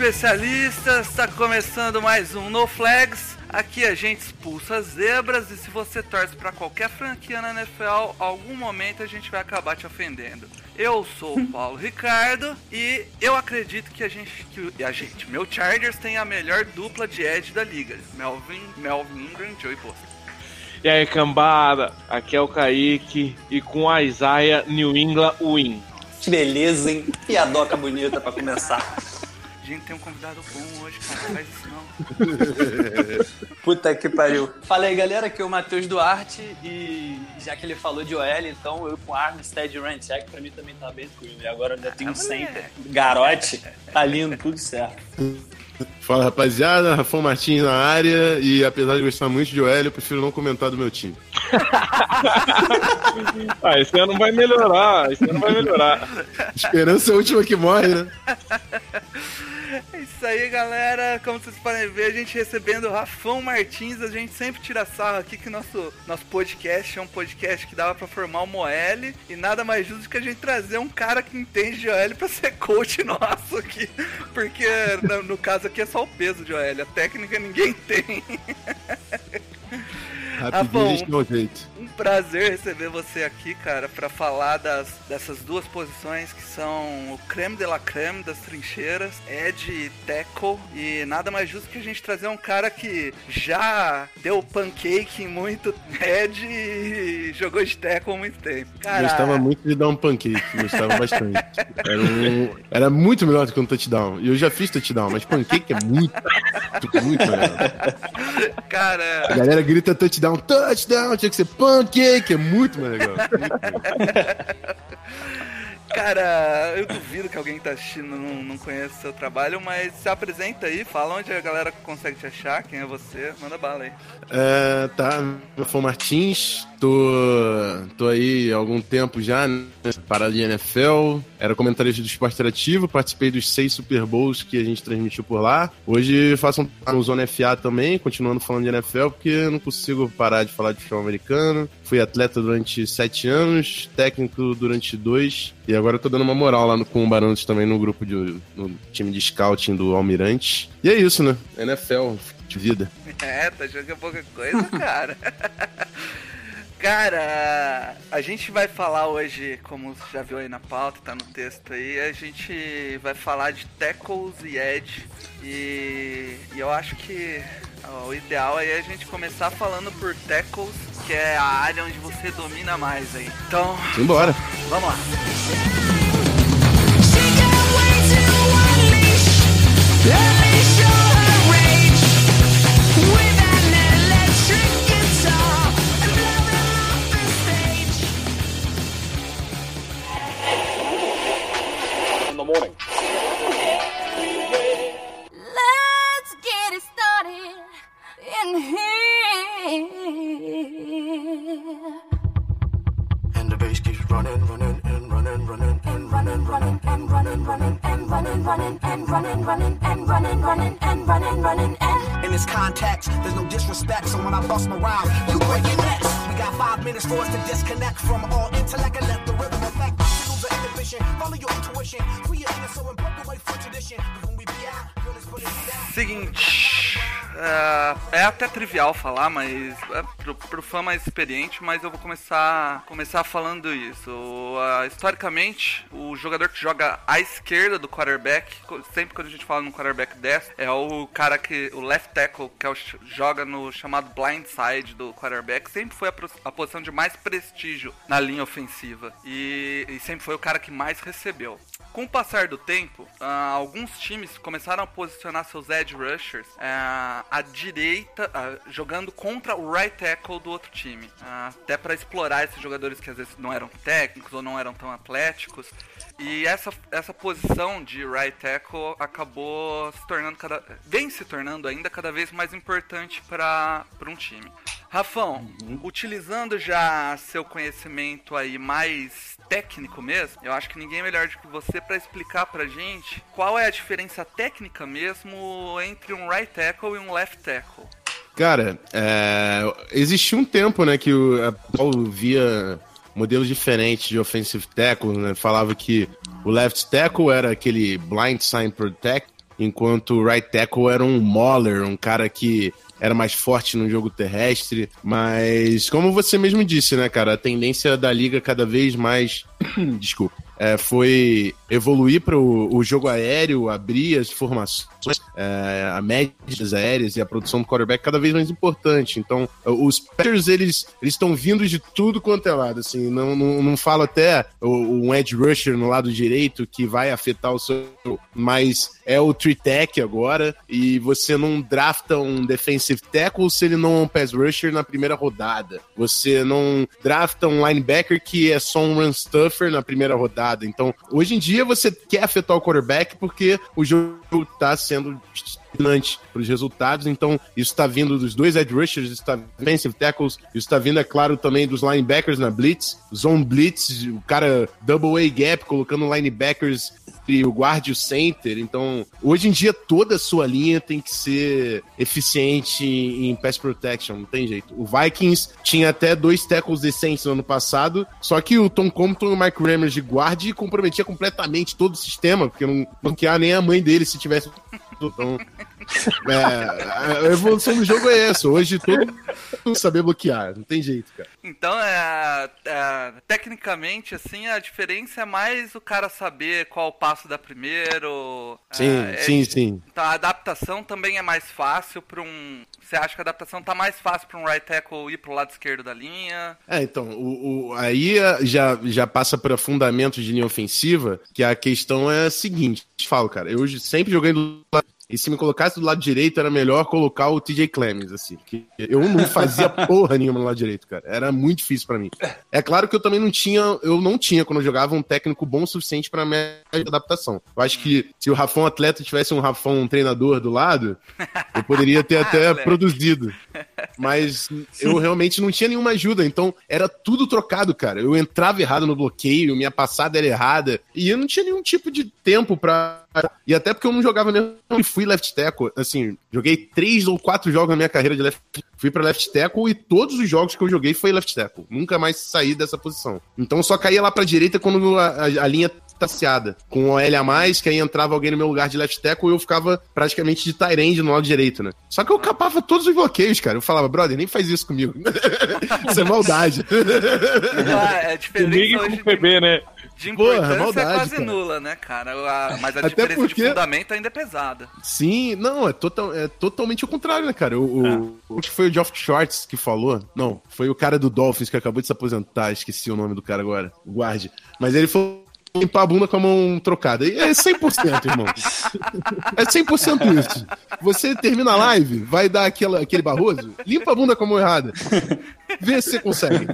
Especialistas, está começando mais um No Flags. Aqui a gente expulsa as zebras e se você torce para qualquer franquia na NFL, algum momento a gente vai acabar te ofendendo. Eu sou o Paulo Ricardo e eu acredito que a gente, que a gente, meu Chargers tem a melhor dupla de edge da liga, Melvin, Melvin Ingram e Joey Bosa. E aí, cambada, aqui é o Kaique e com a Isaiah New England win. Que beleza, hein? Piadoca bonita pra começar. Gente tem um convidado bom hoje, cara, não faz isso não. Puta que pariu. Fala aí, galera, aqui é o Matheus Duarte e já que ele falou de OL, então eu com Armstead e Ranchek, pra mim também tá bem tranquilo. E agora eu já tenho um center, garote, tá lindo, tudo certo. Fala rapaziada, Rafão Martins na área e apesar de gostar muito de OL, eu prefiro não comentar do meu time. Ah, esse ano vai melhorar, esse ano vai melhorar. Esperança é a última que morre, né? É isso aí, galera. Como vocês podem ver, a gente recebendo o Rafão Martins. A gente sempre tira sarro aqui que nosso, nosso podcast é um podcast que dava pra formar uma OL. E nada mais justo que a gente trazer um cara que entende de OL pra ser coach nosso aqui. Porque no, no caso aqui é só o peso de OL. A técnica ninguém tem. Rapidinho bom. A prazer receber você aqui, cara, pra falar das, dessas duas posições que são o creme de la creme das trincheiras, Ed e Teco. E nada mais justo que a gente trazer um cara que já deu pancake em muito Ed e jogou de Teco há muito tempo. Cara, Gostava muito de dar um pancake, gostava bastante. Era, um- era muito melhor do que um touchdown. E eu já fiz touchdown, mas pancake é muito, muito melhor. A cara, galera grita touchdown, touchdown, tinha que ser pancake, é muito mais legal. Cara, eu duvido que alguém que tá assistindo não, não conheça o seu trabalho, mas se apresenta aí, fala onde a galera consegue te achar, quem é você, manda bala aí. É, tá, eu sou Martins, tô, tô aí há algum tempo já, né, para de NFL, era comentarista do esporte interativo, participei dos seis Super Bowls que a gente transmitiu por lá. Hoje faço um no Zona FA também, continuando falando de NFL, porque eu não consigo parar de falar de futebol americano. Fui atleta durante sete anos, técnico durante dois, e agora eu tô dando uma moral lá no, com o Barantes também no grupo de no time de scouting do Almirante. E é isso, né? NFL, de vida. É, tá é pouca coisa, cara. Cara, a gente vai falar hoje, como você já viu aí na pauta, tá no texto aí, a gente vai falar de tackles e edge. E, e eu acho que o ideal aí é a gente começar falando por tackles, que é a área onde você domina mais aí. Então, Simbora. vamos lá. She é, até trivial falar, mas é pro, pro fã mais experiente, mas eu vou começar começar falando isso. Ah, historicamente, o jogador que joga à esquerda do quarterback, sempre quando a gente fala no quarterback 10, é o cara que o left tackle que é o joga no chamado blind side do quarterback, sempre foi a, a posição de mais prestígio na linha ofensiva e, e sempre foi o cara que mais recebeu. Com o passar do tempo, ah, alguns times começaram a posicionar seus edge rushers ah, à direita, ah, jogando contra o right tackle do outro time. Até para explorar esses jogadores que às vezes não eram técnicos ou não eram tão atléticos. E essa, essa posição de right tackle acabou se tornando cada vem se tornando ainda cada vez mais importante para um time. Rafão, utilizando já seu conhecimento aí mais técnico mesmo, eu acho que ninguém é melhor do que você para explicar pra gente qual é a diferença técnica mesmo entre um right tackle e um left tackle. Cara, é, existia um tempo, né, que o a Paulo via modelos diferentes de offensive tackle, né? Falava que o left tackle era aquele blind sign protect, enquanto o right tackle era um mauler, um cara que era mais forte no jogo terrestre, mas como você mesmo disse, né, cara, a tendência da liga cada vez mais, desculpa, é, foi evoluir para o jogo aéreo, abrir as formações, é, a média das aéreas e a produção do quarterback cada vez mais importante. Então, os Packers, eles estão vindo de tudo quanto é lado, assim, não, não, não falo até um edge rusher no lado direito que vai afetar o seu, mas é o three tech agora e você não drafta um defensive tackle se ele não é um pass rusher na primeira rodada. Você não drafta um linebacker que é só um run stuffer na primeira rodada. Então, hoje em dia você quer afetar o quarterback porque o jogo tá sendo para os resultados. Então, isso está vindo dos dois edge rushers, isso está defensive tackles, isso está vindo, é claro, também dos linebackers na blitz, zone blitz, o cara double A gap, colocando linebackers e o guard e o center. Então, hoje em dia, toda a sua linha tem que ser eficiente em pass protection, não tem jeito. O Vikings tinha até dois tackles decentes no ano passado, só que o Tom Compton e o Mike Rammers de guard comprometia completamente todo o sistema, porque não, queria nem a mãe dele se tivesse. Então, é, a evolução do jogo é essa. Hoje todo mundo saber bloquear, não tem jeito, cara. Então, é, é, tecnicamente, assim, a diferença é mais o cara saber qual passo dá primeiro. Sim, é, sim, é- sim. Então, a adaptação também é mais fácil para um. Você acha que a adaptação tá mais fácil para um right tackle ir pro lado esquerdo da linha? É, então, o, o- aí é, já, já passa para fundamentos de linha ofensiva, que a questão é a seguinte, te falo, cara, eu sempre joguei do lado e se me colocasse do lado direito, era melhor colocar o TJ Clemens, assim. Que eu não fazia porra nenhuma no lado direito, cara. Era muito difícil pra mim. É claro que eu também não tinha, eu não tinha, quando eu jogava, um técnico bom o suficiente pra minha adaptação. Eu acho que se o Rafão atleta tivesse um Rafão um treinador do lado, eu poderia ter até produzido. Mas eu realmente não tinha nenhuma ajuda, então era tudo trocado, cara. Eu entrava errado no bloqueio, minha passada era errada, e eu não tinha nenhum tipo de tempo pra. E até porque eu não jogava mesmo e fui left tackle. Assim, joguei três ou quatro jogos na minha carreira de left Fui pra left tackle e todos os jogos que eu joguei foi left tackle. Nunca mais saí dessa posição. Então eu só caía lá pra direita quando a, a- a linha taciada. Com o OL a mais, que aí entrava alguém no meu lugar de left tackle e eu ficava praticamente de end no lado direito, né? Só que eu capava todos os bloqueios, cara. Eu falava, brother, nem faz isso comigo. isso é maldade. Ah, é a diferença Comigo e com o PB, né? De Porra, importância maldade, é quase cara. nula, né, cara? A- mas a Até diferença porque- de fundamento ainda é pesada. Sim, não, é, total, é totalmente o contrário, né, cara? O, o- acho que foi o Geoff Shorts que falou. Não, foi o cara do Dolphins que acabou de se aposentar, esqueci o nome do cara agora, o guarde. Mas ele falou limpar a bunda com a mão trocada. E é 100%, irmão. É 100% isso. Você termina a live, vai dar aquela, aquele barroso, limpa a bunda com a mão errada. Vê se você consegue.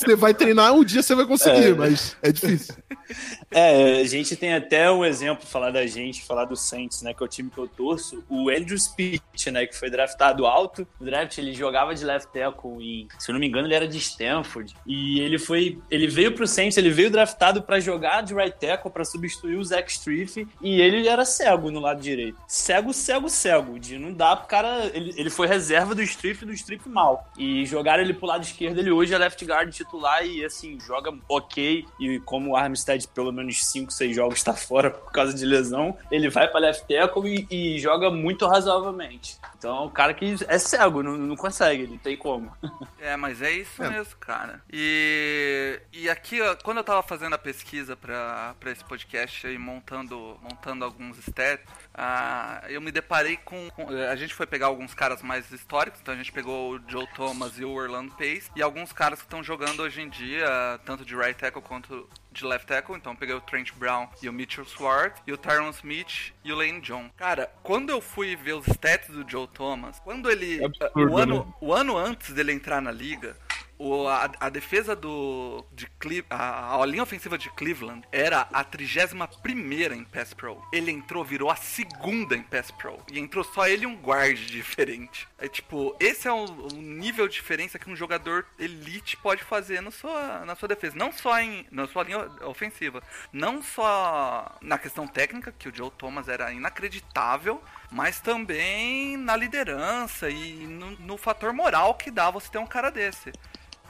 Você vai treinar, um dia você vai conseguir, mas é difícil. É, a gente tem até um exemplo, falar da gente, falar do Saints, né, que é o time que eu torço, o Andrew Speech, né, que foi draftado alto. No draft ele jogava de left tackle e, se eu não me engano, ele era de Stanford. E ele foi, ele veio pro Saints, ele veio draftado pra jogar de right tackle pra substituir o Zach Striff e ele era cego no lado direito. Cego, cego, cego, de não dá pro cara, ele, ele foi reserva do Striff do Striff mal. E jogaram ele pro lado esquerdo, ele hoje é left guard titular e assim, joga ok. E como o Armstead pelo menos 5, 6 jogos tá fora por causa de lesão, ele vai pra left tackle e, e joga muito razoavelmente. Então é um cara que é cego, não, não consegue, não tem como. É, mas é isso mesmo, cara. E, e aqui, ó, quando eu tava fazendo a pesquisa pra, pra esse podcast e montando, montando alguns stats, ah, eu me deparei com, com- A gente foi pegar alguns caras mais históricos, então a gente pegou o Joe Thomas e o Orlando Pace, e alguns caras que estão jogando hoje em dia, tanto de right tackle quanto de left tackle, então eu peguei o Trent Brown e o Mitchell Schwartz, e o Tyron Smith e o Lane John. Cara, quando eu fui ver os stats do Joe Thomas, quando ele. É absurdo, o, ano, né? o ano antes dele entrar na liga, o- a, a defesa do. De Cle- a, a linha ofensiva de Cleveland era a 31 em Pass Pro. Ele entrou, virou a segunda em Pass Pro. E entrou só ele e um guard diferente. É tipo, esse é o, o nível de diferença que um jogador elite pode fazer no sua, na sua defesa. Não só em, na sua linha ofensiva. Não só na questão técnica, que o Joe Thomas era inacreditável, mas também na liderança e no, no fator moral que dá você ter um cara desse.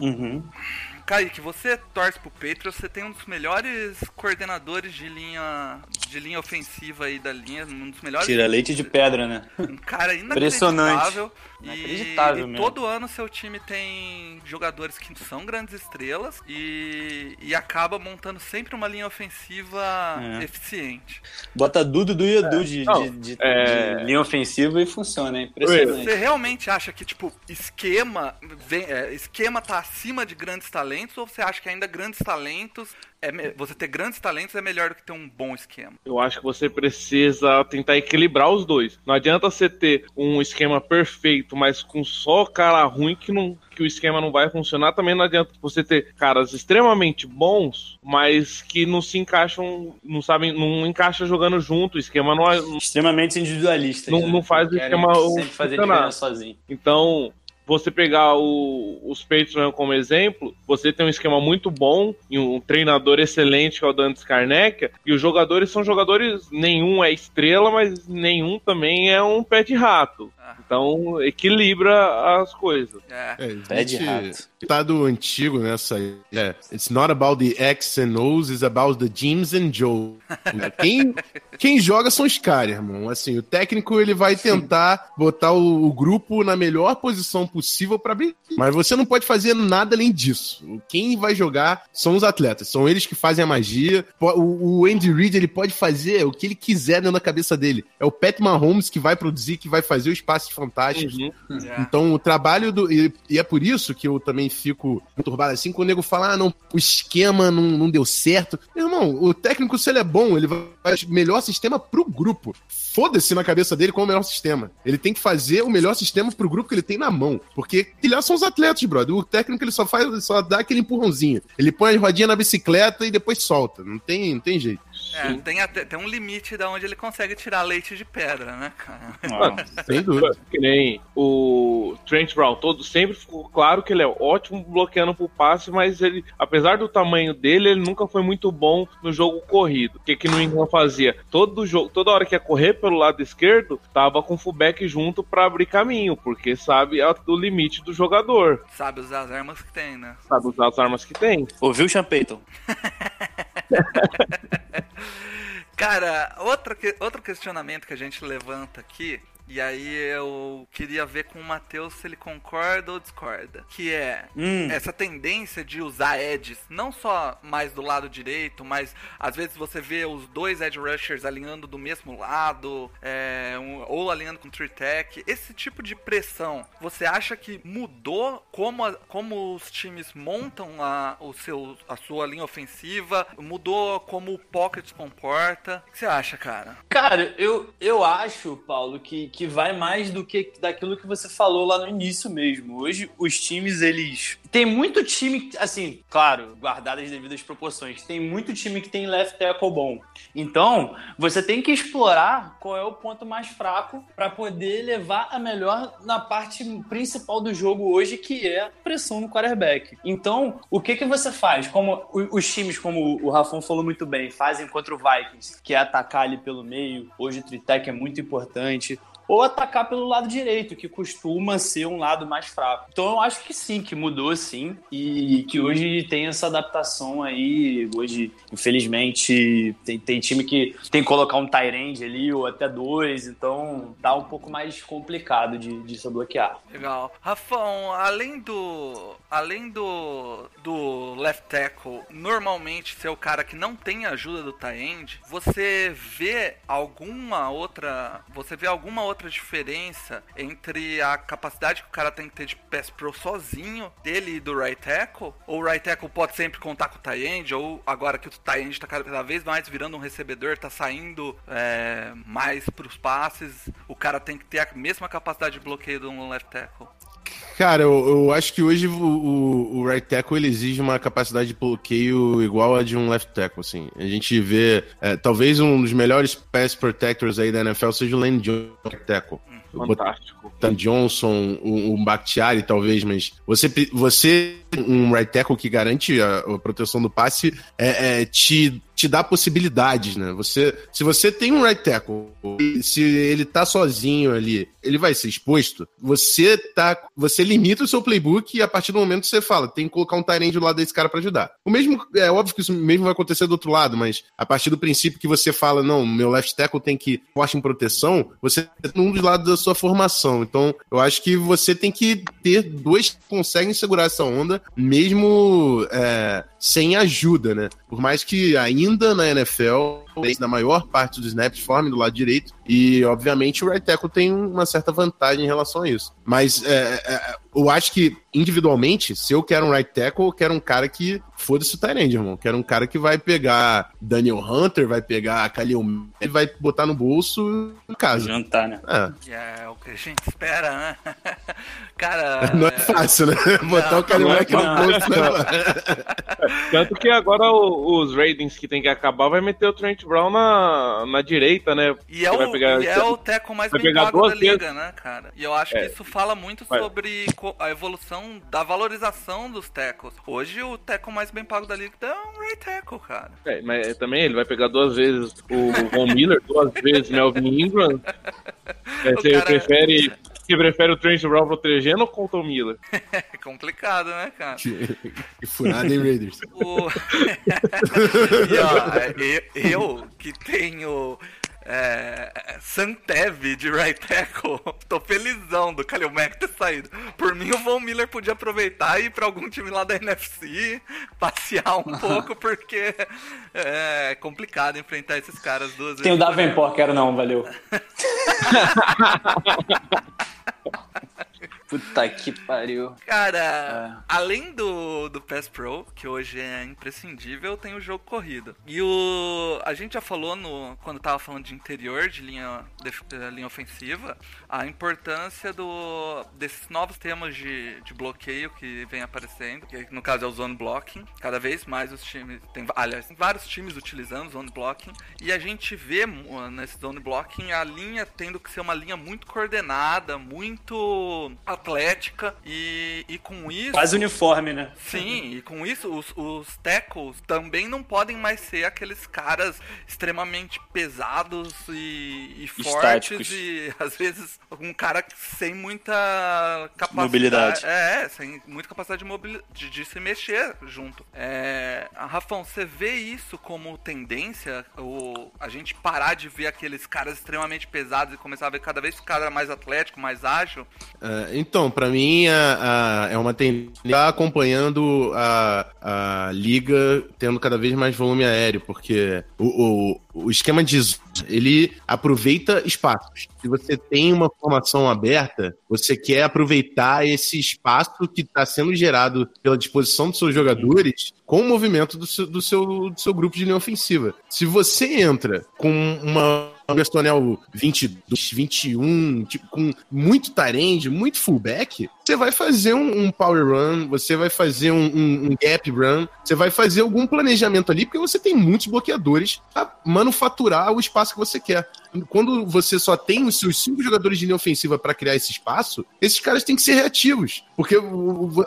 Uhum. Kaique, você torce pro Patriots, você tem um dos melhores coordenadores de linha de linha ofensiva aí da linha, um dos melhores. Tira leite de pedra, né? Um cara Impressionante. inacreditável. E, Inacreditável e mesmo. todo ano seu time tem jogadores que são grandes estrelas e, e acaba montando sempre uma linha ofensiva É. eficiente. Bota Dudu do Edu de, Não, de- de- é- de linha ofensiva e funciona, é impressionante. Você realmente acha que, tipo, esquema, vem- é, esquema tá acima de grandes talentos ou você acha que ainda grandes talentos, é, você ter grandes talentos é melhor do que ter um bom esquema? Eu acho que você precisa tentar equilibrar os dois. Não adianta você ter um esquema perfeito, mas com só cara ruim que, não, que o esquema não vai funcionar. Também não adianta você ter caras extremamente bons, mas que não se encaixam, não sabem, não encaixa jogando junto. O esquema não, é- Extremamente individualista. Não- não faz o esquema sempre fazer funcionar. Então, você pegar o- os Patriots como exemplo, você tem um esquema muito bom e um treinador excelente que é o Dantes Karnek, e os jogadores são jogadores, nenhum é estrela, mas nenhum também é um pé de rato. Ah. Então, equilibra as coisas. É. É, de rato. Ditado antigo nessa. É, it's not about the X and O's, it's about the Jims and Joe. Quem, quem joga são os caras, irmão. Assim, o técnico ele vai tentar botar o, o grupo na melhor posição possível pra brincar. Mas você não pode fazer nada além disso. Quem vai jogar são os atletas. São eles que fazem a magia. O, o Andy Reid ele pode fazer o que ele quiser dentro da cabeça dele. É o Pat Mahomes que vai produzir, que vai fazer os passes fantásticos. Uhum. é. Então, o trabalho do. E, e é por isso que eu também fico conturbado assim, quando o nego fala, ah, não, o esquema não, não deu certo. Meu irmão, o técnico, se ele é bom, ele vai fazer o melhor sistema pro grupo. Foda-se na cabeça dele qual é o melhor sistema. Ele tem que fazer o melhor sistema pro grupo que ele tem na mão. Porque lá são os atletas, brother. O técnico ele só faz, só dá aquele empurrãozinho. Ele põe as rodinhas na bicicleta e depois solta. Não tem, não tem jeito. É, tem, até, tem um limite da onde ele consegue tirar leite de pedra, né, cara? Ah, Sem dúvida. Que nem o Trent Brown, todo sempre ficou claro que ele é ótimo bloqueando pro passe, mas ele, apesar do tamanho dele, ele nunca foi muito bom no jogo corrido. O que que no England fazia? Todo jogo, toda hora que ia correr pelo lado esquerdo, tava com o fullback junto pra abrir caminho, porque sabe a- o limite do jogador, Sabe usar as armas que tem, né? sabe usar as armas que tem. Ouviu, Sean Payton? Cara, outra que- outro questionamento que a gente levanta aqui, e aí eu queria ver com o Matheus se ele concorda ou discorda, que é Hum. essa tendência de usar edges, não só mais do lado direito, mas às vezes você vê os dois edge rushers alinhando do mesmo lado, é, um- ou alinhando com tree tech, esse tipo de pressão, você acha que mudou como, a- como os times montam a, o seu, a sua linha ofensiva, mudou como o pocket se comporta? O que você acha, cara? Cara, eu, eu acho, Paulo, que, que vai mais do que daquilo que você falou lá no início mesmo. Hoje, os times, eles. Tem muito time, assim, claro, guardadas as devidas proporções, tem muito time que tem left tackle bom. Então, você tem que explorar qual é o ponto mais fraco para poder levar a melhor na parte principal do jogo hoje, que é a pressão no quarterback. Então, o que que você faz? Como os times, como o Rafão falou muito bem, fazem contra o Vikings, que é atacar ali pelo meio. Hoje o tritec é muito importante ou atacar pelo lado direito, que costuma ser um lado mais fraco. Então eu acho que sim, que mudou sim, e que hoje tem essa adaptação aí. Hoje, infelizmente, tem, tem time que tem que colocar um Tyrande ali, ou até dois, então tá um pouco mais complicado de, de se bloquear. Legal. Rafão, além do. Além do. do left tackle normalmente ser o cara que não tem ajuda do end, você vê alguma outra. Você vê alguma outra diferença entre a capacidade que o cara tem que ter de pass pro sozinho, dele e do right tackle, ou o right tackle pode sempre contar com o tight end, ou agora que o tight end tá cada vez mais virando um recebedor, tá saindo é, mais pros passes, o cara tem que ter a mesma capacidade de bloqueio do left tackle. Cara, eu, eu acho que hoje o, o, o right tackle ele exige uma capacidade de bloqueio igual a de um left tackle, assim. A gente vê, é, talvez um dos melhores pass protectors aí da NFL seja o Lane Johnson, right tackle. Fantástico. Dan Johnson, o, o Bakhtiari, talvez, mas você, você um right tackle que garante a, a proteção do passe é, é, te, te dá possibilidades, né? Você, se você tem um right tackle, se ele tá sozinho ali, ele vai ser exposto, você tá, você limita o seu playbook e a partir do momento você fala, tem que colocar um Tyrande do lado desse cara para ajudar. O mesmo, é óbvio que isso mesmo vai acontecer do outro lado, mas a partir do princípio que você fala, não, meu left tackle tem que forte em proteção, você tá num dos lados da sua formação. Então, eu acho que você tem que ter dois que conseguem segurar essa onda, mesmo é, sem ajuda, né? Por mais que ainda na NFL, na maior parte dos snaps formem do lado direito, e obviamente o right tackle tem uma certa vantagem em relação a isso. Mas é, é, eu acho que individualmente, se eu quero um right tackle, eu quero um cara que foda-se o Tyrande, irmão. Quero um cara que vai pegar Daniel Hunter, vai pegar Khalil e vai botar no bolso em casa. Jantar, né? É. É o que a gente espera, né? cara. Não é fácil, né? Botar o Khalil não é Mack no não. bolso, né? Tanto que agora o- os ratings que tem que acabar vai meter o Trent Brown na, na direita, né? E é, Que vai o, pegar- e é o teco mais bem pago da liga, vezes. né, cara? E eu acho É. que isso fala muito Vai. sobre a evolução da valorização dos tecos. Hoje o teco mais bem pago da liga é um right tackle, cara. É, mas também ele vai pegar duas vezes o Von Miller, duas vezes Melvin Ingram. É, O Você cara- prefere, você prefere o Trent Brown protegendo ou com o Tom Miller? É complicado, né, cara? Que furada, hein, Raiders? O... e ó, eu, eu que tenho é, Santev de right tackle, tô felizão do Kalil Mack ter saído. Por mim, o Von Miller podia aproveitar e ir pra algum time lá da NFC, passear um pouco, porque é complicado enfrentar esses caras duas vezes. Tem o. Davenport, quero não, valeu. Puta que pariu. Cara, além do, do Pass Pro, que hoje é imprescindível, tem o jogo corrido. E o. A gente já falou no. Quando tava falando de interior, de linha, def- eh, linha ofensiva, a importância do, desses novos temas de, de bloqueio que vem aparecendo, que no caso é o zone blocking. Cada vez mais os times. Tem, aliás, tem vários times utilizando zone blocking. E a gente vê nesse zone blocking a linha tendo que ser uma linha muito coordenada, muito atlética e, e com isso. Quase uniforme, né? Sim, e com isso os, os tackles também não podem mais ser aqueles caras extremamente pesados e, e fortes Estáticos. e às vezes um cara sem muita capacidade. Mobilidade. É, sem muita capacidade de, mobili- de, de se mexer junto. É, Rafão, você vê isso como tendência? O, a gente parar de ver aqueles caras extremamente pesados e começar a ver cada vez cara mais atlético, mais ágil? É, então, pra mim a- a- é uma tendência tá acompanhando a, a liga tendo cada vez mais volume aéreo, porque o, o, o esquema de ele aproveita espaços. Se você tem uma formação aberta, você quer aproveitar esse espaço que está sendo gerado pela disposição dos seus jogadores com o movimento do seu, do seu, do seu grupo de linha ofensiva. Se você entra com uma um Gastonel 22, 21, tipo, com muito tarende, muito fullback, você vai fazer um, um power run, você vai fazer um, um- um gap run, você vai fazer algum planejamento ali, porque você tem muitos bloqueadores pra manufaturar o espaço que você quer. Quando você só tem os seus cinco jogadores de linha ofensiva para criar esse espaço, esses caras têm que ser reativos, porque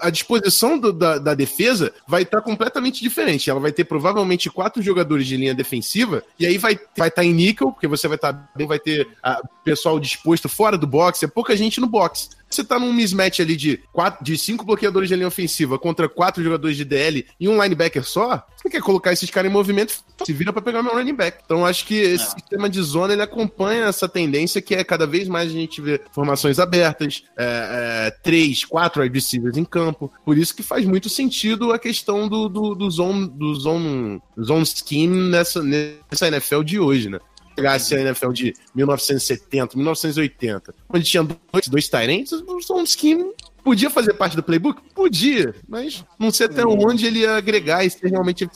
a disposição do- da, da defesa vai estar completamente diferente. Ela vai ter provavelmente quatro jogadores de linha defensiva, e aí vai estar vai tá em níquel, porque você vai estar bem, vai ter ah, pessoal disposto fora do box, é pouca gente no box. Você tá num mismatch ali de, quatro, de cinco bloqueadores de linha ofensiva contra quatro jogadores de DL e um linebacker só, você quer colocar esses caras em movimento, se vira pra pegar meu running back. Então acho que esse sistema de zona ele acompanha essa tendência que é cada vez mais a gente vê formações abertas, é, é, três, quatro wide receivers em campo. Por isso que faz muito sentido a questão do, do, do zone, do zone, zone scheme nessa, nessa NFL de hoje, né? Pegasse a NFL de 1970, 1980, onde tinha dois, dois Tyrants, o Skin podia fazer parte do playbook? Podia, mas não sei até onde ele ia agregar e ser realmente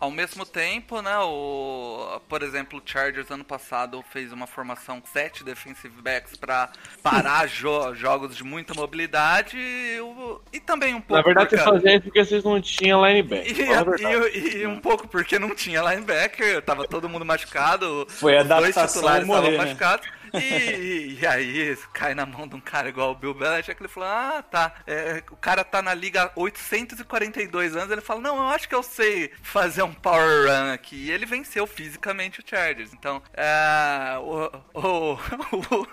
Ao mesmo tempo, né, o, por exemplo, o Chargers ano passado fez uma formação com sete defensive backs pra parar jo- jogos de muita mobilidade e, o- e também um pouco Na verdade, vocês faziam isso porque vocês não tinham linebacker. e, a e- e um pouco porque não tinha linebacker, tava todo mundo machucado, Foi dois adaptação titulares morrer, estavam né? machucados. E, e aí cai na mão de um cara igual o Bill Belichick, ele falou, ah, tá, é, o cara tá na liga há 842 anos, ele fala, não, eu acho que eu sei fazer um power run aqui. E ele venceu fisicamente o Chargers. Então, é, o, o, o-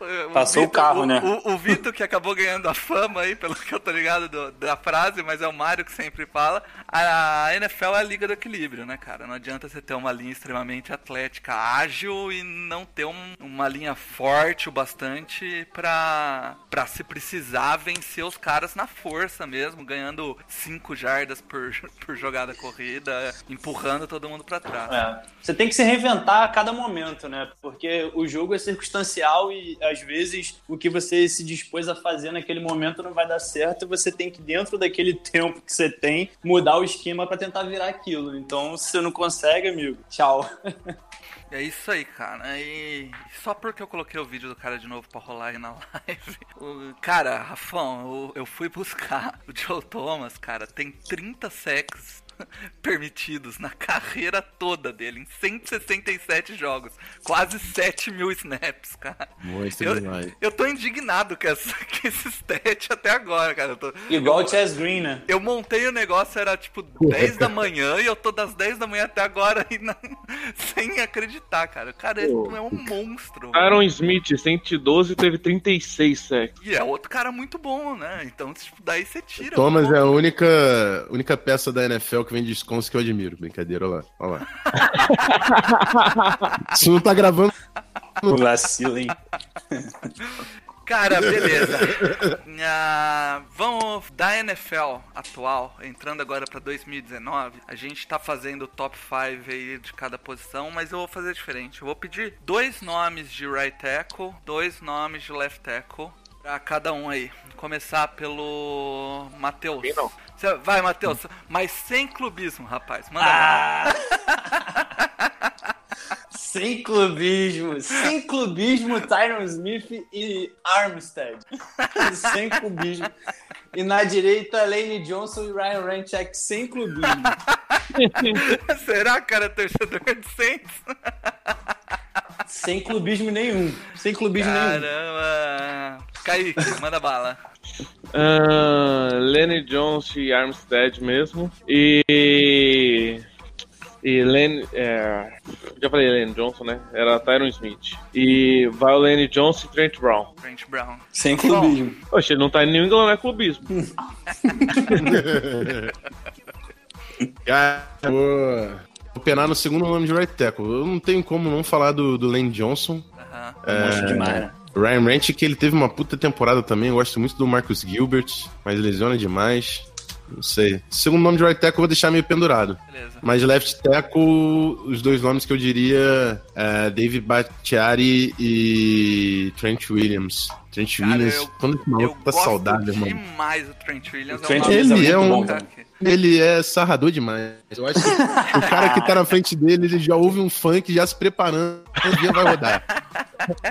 o- Passou o Vitor- carro, né? o, o Vitor, que acabou ganhando a fama aí, pelo que eu tô ligado do- da frase, mas é o Mário que sempre fala, a NFL é a liga do equilíbrio, né, cara? Não adianta você ter uma linha extremamente atlética, ágil e não ter um- uma linha forte o bastante pra, pra se precisar vencer os caras na força mesmo, ganhando 5 jardas por, por jogada corrida, empurrando todo mundo pra trás. É. Você tem que se reinventar a cada momento, né? Porque o jogo é circunstancial e às vezes o que você se dispôs a fazer naquele momento não vai dar certo e você tem que, dentro daquele tempo que você tem, mudar o esquema pra tentar virar aquilo. Então, se você não consegue, amigo, tchau. É isso aí, cara. E só porque eu coloquei o vídeo do cara de novo pra rolar aí na live. O, cara, Rafão, eu, eu fui buscar o Joe Thomas, cara, tem 30 sacks permitidos na carreira toda dele, em 167 jogos. Quase 7 mil snaps, cara. Monstro Eu, demais. eu tô indignado com, essa, com esse stat até agora, cara. Eu, tô- Igual o Chess Green, né? eu montei o negócio, era tipo 10 da manhã e eu tô das 10 da manhã até agora e não- sem acreditar, cara. O cara é, é um monstro. Aaron Smith, 112, teve 36 sacks. E é outro cara muito bom, né? Então, tipo, daí você tira. Thomas é a única, única peça da NFL que vem de Wisconsin que eu admiro. Brincadeira, olha lá. Olha lá. Isso não tá gravando. O vacilo, hein? Cara, beleza. Ah, vamos da NFL atual, entrando agora pra 2019. A gente tá fazendo o top 5 aí de cada posição, mas eu vou fazer diferente. Eu vou pedir dois nomes de right tackle, dois nomes de left tackle. Pra cada um aí. Começar pelo Matheus. Mim não. Cê- Vai, Matheus, mas sem clubismo, rapaz. Manda bala. Sem clubismo. Sem clubismo, Tyron Smith e Armstead. sem clubismo. E na direita, Lane Johnson e Ryan Ranchek sem clubismo. Será, cara, torcedor de Saints? Sem clubismo nenhum. Sem clubismo nenhum. Caramba. Kaique, manda bala. Ah, Lenny Jones e Armstead mesmo. E. E Lenny. É, já falei Lenny Johnson, né? Era Tyron Smith. E vai o Lenny Johnson e Trent Brown. Trent Brown. Sem clubismo. Poxa, ele não tá em New England, não é clubismo. Cara, vou, vou penar no segundo nome de right tackle. Eu não tenho como não falar do, do Lane Johnson. Aham. Monstro demais, né? Ryan Ranch, que ele teve uma puta temporada também. Eu gosto muito do Marcus Gilbert, mas lesiona demais. Não sei. Segundo nome de right tackle eu vou deixar meio pendurado. Beleza. Mas left tackle, os dois nomes que eu diria é David Bakhtiari e Trent Williams. Trent Cara, Williams, eu- quando esse maluco tá gosto saudável, mano. demais do Trent Williams. O Trent é um Williams nome é um- bom. Ele é sarrador demais. Eu acho que o cara que tá na frente dele, ele já ouve um funk já se preparando, o dia vai rodar.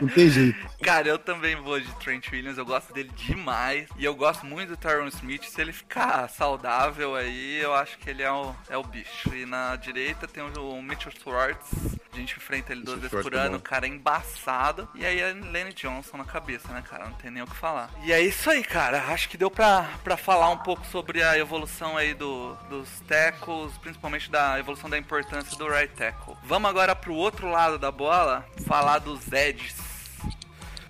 Não tem jeito. Cara, eu também vou de Trent Williams, eu gosto dele demais. E eu gosto muito do Tyron Smith. Se ele ficar saudável aí, eu acho que ele é o, é o bicho. E na direita tem o Mitchell Schwartz. A gente enfrenta ele duas vezes por é ano, o cara é embaçado. E aí é Lenny Johnson na cabeça, né, cara? Não tem nem o que falar. E é isso aí, cara. Acho que deu pra, pra falar um pouco sobre a evolução aí do, dos tackles, principalmente da evolução da importância do right tackle. Vamos agora pro outro lado da bola, falar dos edges.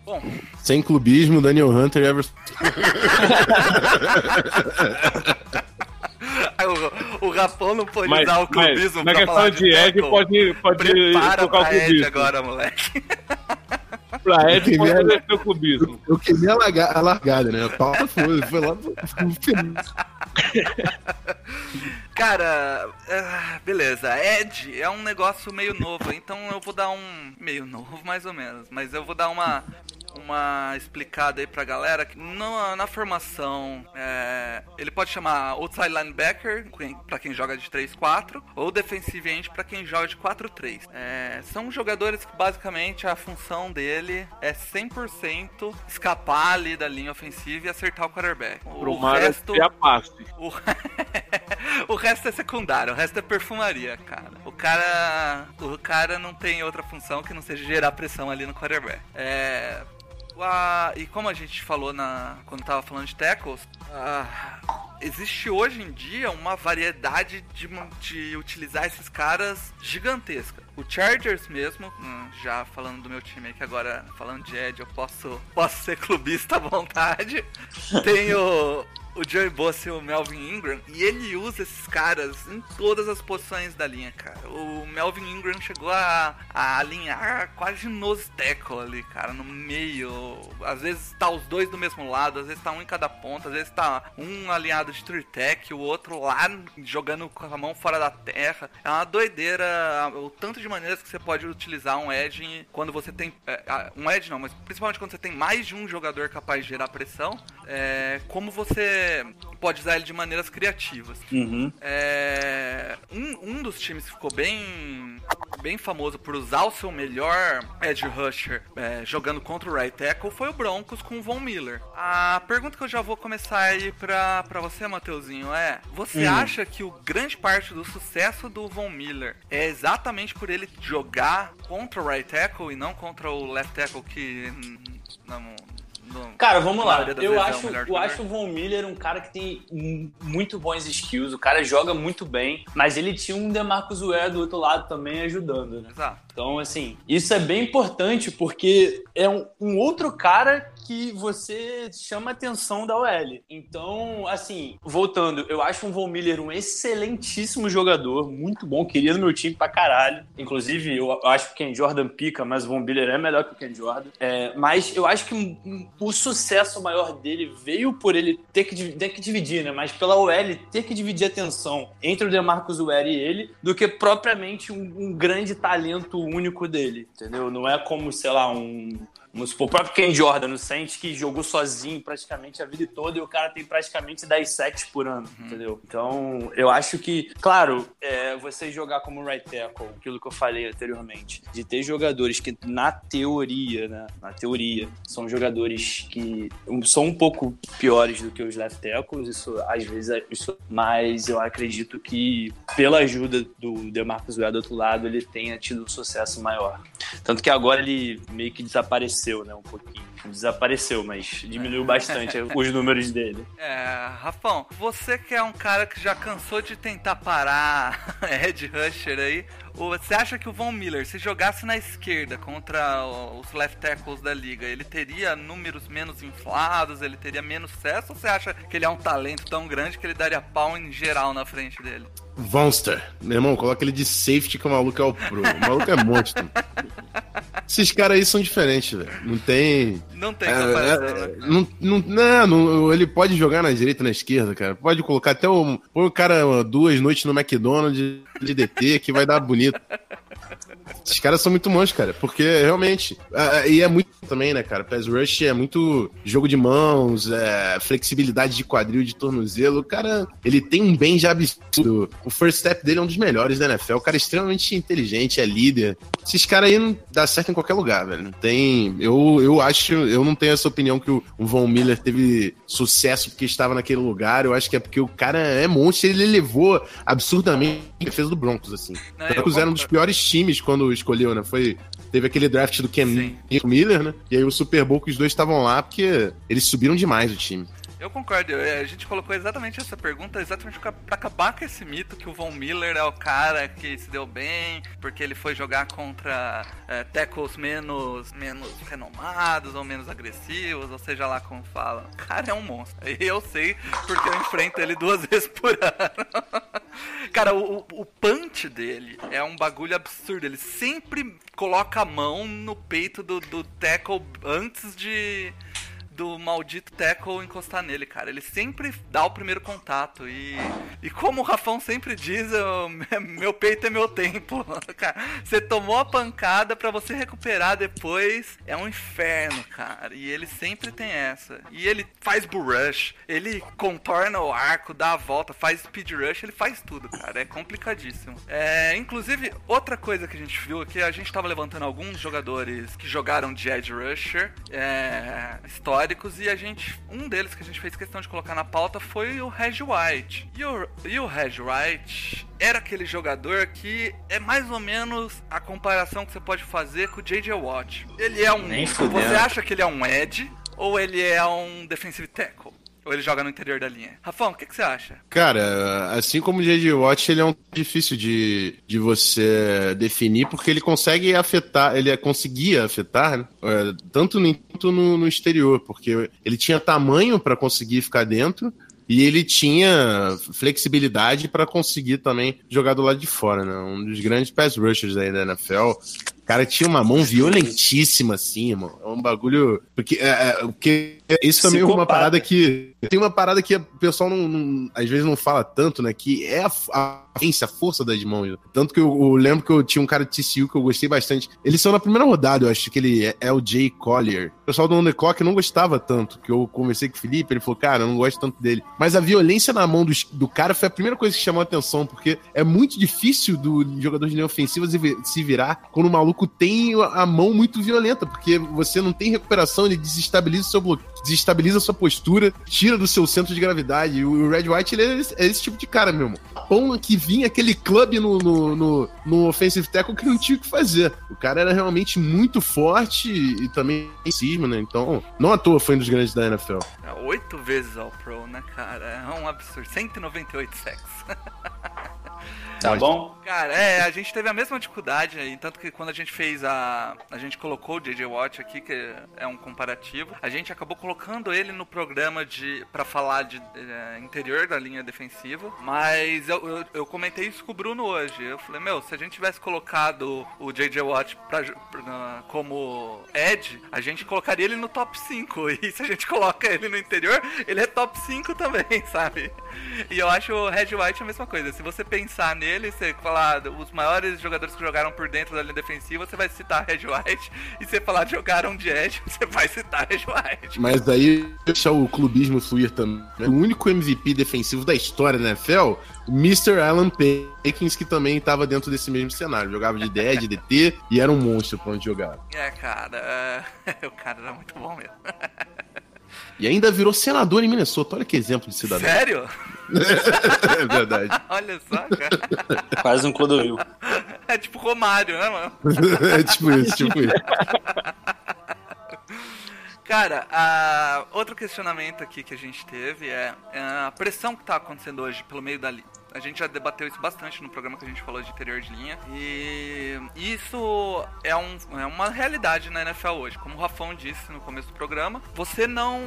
Bom, Sem clubismo, Daniel Hunter e Everson. o, o Rapão não Mas, usar o mas clubismo na pra questão falar de Ed, tackle. pode, pode Prepara colocar o pra Ed clubismo. agora, moleque. Pra Ed, fazer o clubismo. Eu queimei a, larga- a largada, né? A pauta foi, foi lá. pro- final. Cara, ah, beleza. Ed é um negócio meio novo, então eu vou dar um. Meio novo, mais ou menos. Mas eu vou dar uma. Uma explicada aí pra galera que na, na formação é, ele pode chamar outside linebacker pra quem joga de 3-4 ou defensive end pra quem joga de 4-3. É, são jogadores que basicamente a função dele é 100% escapar ali da linha ofensiva e acertar o quarterback. O resto, criar passe. o... o resto é secundário, o resto é perfumaria, cara. O cara. O cara não tem outra função que não seja gerar pressão ali no quarterback. É. a- E como a gente falou na, quando tava falando de tackles, existe hoje em dia uma variedade de, de utilizar esses caras gigantesca. O Chargers mesmo, hum, já falando do meu time aqui agora, falando de Ed, eu posso, posso ser clubista à vontade. Tem o, o Joey Bosa e o Melvin Ingram, e ele usa esses caras em todas as posições da linha, cara. O Melvin Ingram chegou a, a alinhar quase nose tackle ali, cara, no meio. Às vezes tá os dois do mesmo lado, às vezes tá um em cada ponta, às vezes tá um alinhado de three tech, o outro lá jogando com a mão fora da terra. É uma doideira o tanto de maneiras que você pode utilizar um edge quando você tem. é, um edge não, mas principalmente quando você tem mais de um jogador capaz de gerar pressão. É, como você pode usar ele de maneiras criativas. Uhum. É, um, um dos times que ficou bem, bem famoso por usar o seu melhor edge rusher é, jogando contra o right tackle foi o Broncos com o Von Miller. A pergunta que eu já vou começar aí pra, pra você, Mateuzinho, é: você Hum. acha que o grande parte do sucesso do Von Miller é exatamente por ele jogar contra o right tackle e não contra o left tackle que. hum, Não, Cara, vamos lá. Eu é o acho, melhor eu acho o Von Miller um cara que tem muito bons skills. O cara joga muito bem, mas ele tinha um DeMarcus Ware do outro lado também ajudando, né? Exato. Então, assim, isso é bem importante porque é um, um outro cara que você chama a atenção da OL. Então, assim, voltando, eu acho o Von Miller um excelentíssimo jogador, muito bom, queria no meu time pra caralho. Inclusive, eu acho que o Ken Jordan pica, mas o Von Miller é melhor que o Ken Jordan. É, mas eu acho que o sucesso maior dele veio por ele ter que, ter que dividir, né? Mas pela OL ter que dividir a atenção entre o DeMarcus Ware e ele, do que propriamente um, um grande talento único dele, entendeu? Não é como, sei lá, um Vamos supor, o próprio Ken Jordan no Saints, que jogou sozinho praticamente a vida toda e o cara tem praticamente 10 sacks por ano, entendeu? Então, eu acho que, claro, é, você jogar como right tackle, aquilo que eu falei anteriormente, de ter jogadores que, na teoria, né, na teoria, são jogadores que são um pouco piores do que os left tackles, isso às vezes é isso, mas eu acredito que pela ajuda do DeMarcus Ware do outro lado, ele tenha tido um sucesso maior. Tanto que agora ele meio que desapareceu, né, um pouquinho. Desapareceu, mas diminuiu bastante os números dele. É, Rafão, você que é um cara que já cansou de tentar parar Ed Rusher aí, você acha que o Von Miller, se jogasse na esquerda contra os left tackles da liga, ele teria números menos inflados, ele teria menos sucesso, ou você acha que ele é um talento tão grande que ele daria pau em geral na frente dele? Vonster. Meu irmão, coloca ele de safety que o maluco é o pro. O maluco é monstro. Esses caras aí são diferentes, velho. Não tem. Não tem É, comparação, é, né? não, não, não, ele pode jogar na direita na esquerda, cara. Pode colocar até o. Põe o cara duas noites no McDonald's de DT que vai dar bonito. Esses caras são muito bons, cara, porque realmente. ah, e é muito também, né, cara? Pass Rush é muito jogo de mãos, é, flexibilidade de quadril, de tornozelo. O cara, ele tem um bem já absurdo. O first step dele é um dos melhores da NFL. O cara é extremamente inteligente, é líder. Esses caras aí não dá certo em qualquer lugar, velho. Não tem. Eu, eu acho, eu não tenho essa opinião que o, Von Miller teve sucesso porque estava naquele lugar. Eu acho que é porque o cara é monstro, ele levou absurdamente a defesa do Broncos, assim. Não, Broncos era um dos piores times quando escolheu, né? Foi. Teve aquele draft do Cam Sim. Miller, né? E aí o Super Bowl que os dois estavam lá porque eles subiram demais o time. Eu concordo, eu- a gente colocou exatamente essa pergunta exatamente pra acabar com esse mito que o Von Miller é o cara que se deu bem porque ele foi jogar contra é, tackles menos, menos renomados ou menos agressivos, ou seja lá como fala. O cara é um monstro. E eu sei porque eu enfrento ele duas vezes por ano. Cara, o, o punch dele é um bagulho absurdo. Ele sempre coloca a mão no peito do, do tackle antes de do maldito tackle encostar nele, cara. Ele sempre dá o primeiro contato. E, e como o Rafão sempre diz, eu- meu peito é meu templo. Cara, você tomou a pancada pra você recuperar depois. É um inferno, cara. E ele sempre tem essa. E ele faz bull rush, ele contorna o arco, dá a volta, faz speed rush, ele faz tudo, cara. É complicadíssimo. É, inclusive, outra coisa que a gente viu aqui, a gente tava levantando alguns jogadores que jogaram de edge rusher é, históricos e a gente, um deles que a gente fez questão de colocar na pauta foi o Reg White. E o, e o Reg White era aquele jogador que é mais ou menos a comparação que você pode fazer com o J.J. Watt. Ele é um. Nem. Você acha que ele é um edge ou ele é um defensive tackle? Ou ele joga no interior da linha? Rafão, o que, que você acha? Cara, assim como o J.J. Watt, ele é um difícil de, de você definir, porque ele consegue afetar, ele conseguia afetar, né, é, tanto no, quanto no, no exterior, porque ele tinha tamanho para conseguir ficar dentro, e ele tinha flexibilidade para conseguir também jogar do lado de fora, né? Um dos grandes pass rushers aí da NFL. O cara tinha uma mão violentíssima, assim, irmão. É um bagulho. Porque, é, é, porque isso também é uma parada que. Tem uma parada que o pessoal não, não- às vezes não fala tanto, né? Que é a, a, a força das mãos. Tanto que eu, eu lembro que eu tinha um cara de TCU que eu gostei bastante. Eles são na primeira rodada, eu acho que ele é, é o Jay Collier. O pessoal do Clock não gostava tanto, que eu conversei com o Felipe, ele falou, cara, eu não gosto tanto dele. Mas a violência na mão dos- do, cara foi a primeira coisa que chamou a atenção, porque é muito difícil do jogador de linha ofensiva se vi- se virar quando o maluco tem a a mão muito violenta, porque você não tem recuperação, ele desestabiliza o seu bloqueio, desestabiliza sua postura, tira do seu centro de gravidade. E o Red White, ele é esse, é esse tipo de cara mesmo. Pão que vinha aquele clube no, no, no, no offensive tackle que não tinha o que fazer. O cara era realmente muito forte e, também cisma, né? Então, não à toa foi um dos grandes da NFL. É oito vezes ao Pro, né, cara? É um absurdo. 198 sacks. Tá bom? Cara, é, a gente teve a mesma dificuldade aí, tanto que quando a gente fez a. A gente colocou o JJ Watt aqui, que é um comparativo, a gente acabou colocando ele no programa de. pra falar de é, interior da linha defensiva. Mas eu, eu, eu comentei isso com o Bruno hoje. Eu falei, meu, se a gente tivesse colocado o JJ Watt pra, pra- como Ed, a gente colocaria ele no top 5. E se a gente coloca ele no interior, ele é top 5 também, sabe? E eu acho o Red White a mesma coisa. Se você pensar nele, você falar os maiores jogadores que jogaram por dentro da linha defensiva, você vai citar Red White. E você falar de jogaram de Edge, você vai citar Red White. Mas aí, deixar o clubismo fluir também. O único MVP defensivo da história da NFL, o Mr. Alan Pickens, que também estava dentro desse mesmo cenário. Jogava de DE, de DT e era um monstro pra onde jogava. É, cara, é, o cara era muito bom mesmo. E ainda virou senador em Minnesota. Olha que exemplo de cidadão. Sério? É verdade. Olha só, cara. Quase um Clodovil. É tipo Romário, né, mano? é tipo isso, tipo isso. Cara, a- outro questionamento aqui que a gente teve é, é a pressão que tá acontecendo hoje pelo meio da. A gente já debateu isso bastante no programa que a gente falou de interior de linha. E isso é, um, é uma realidade na NFL hoje. Como o Rafão disse no começo do programa, você não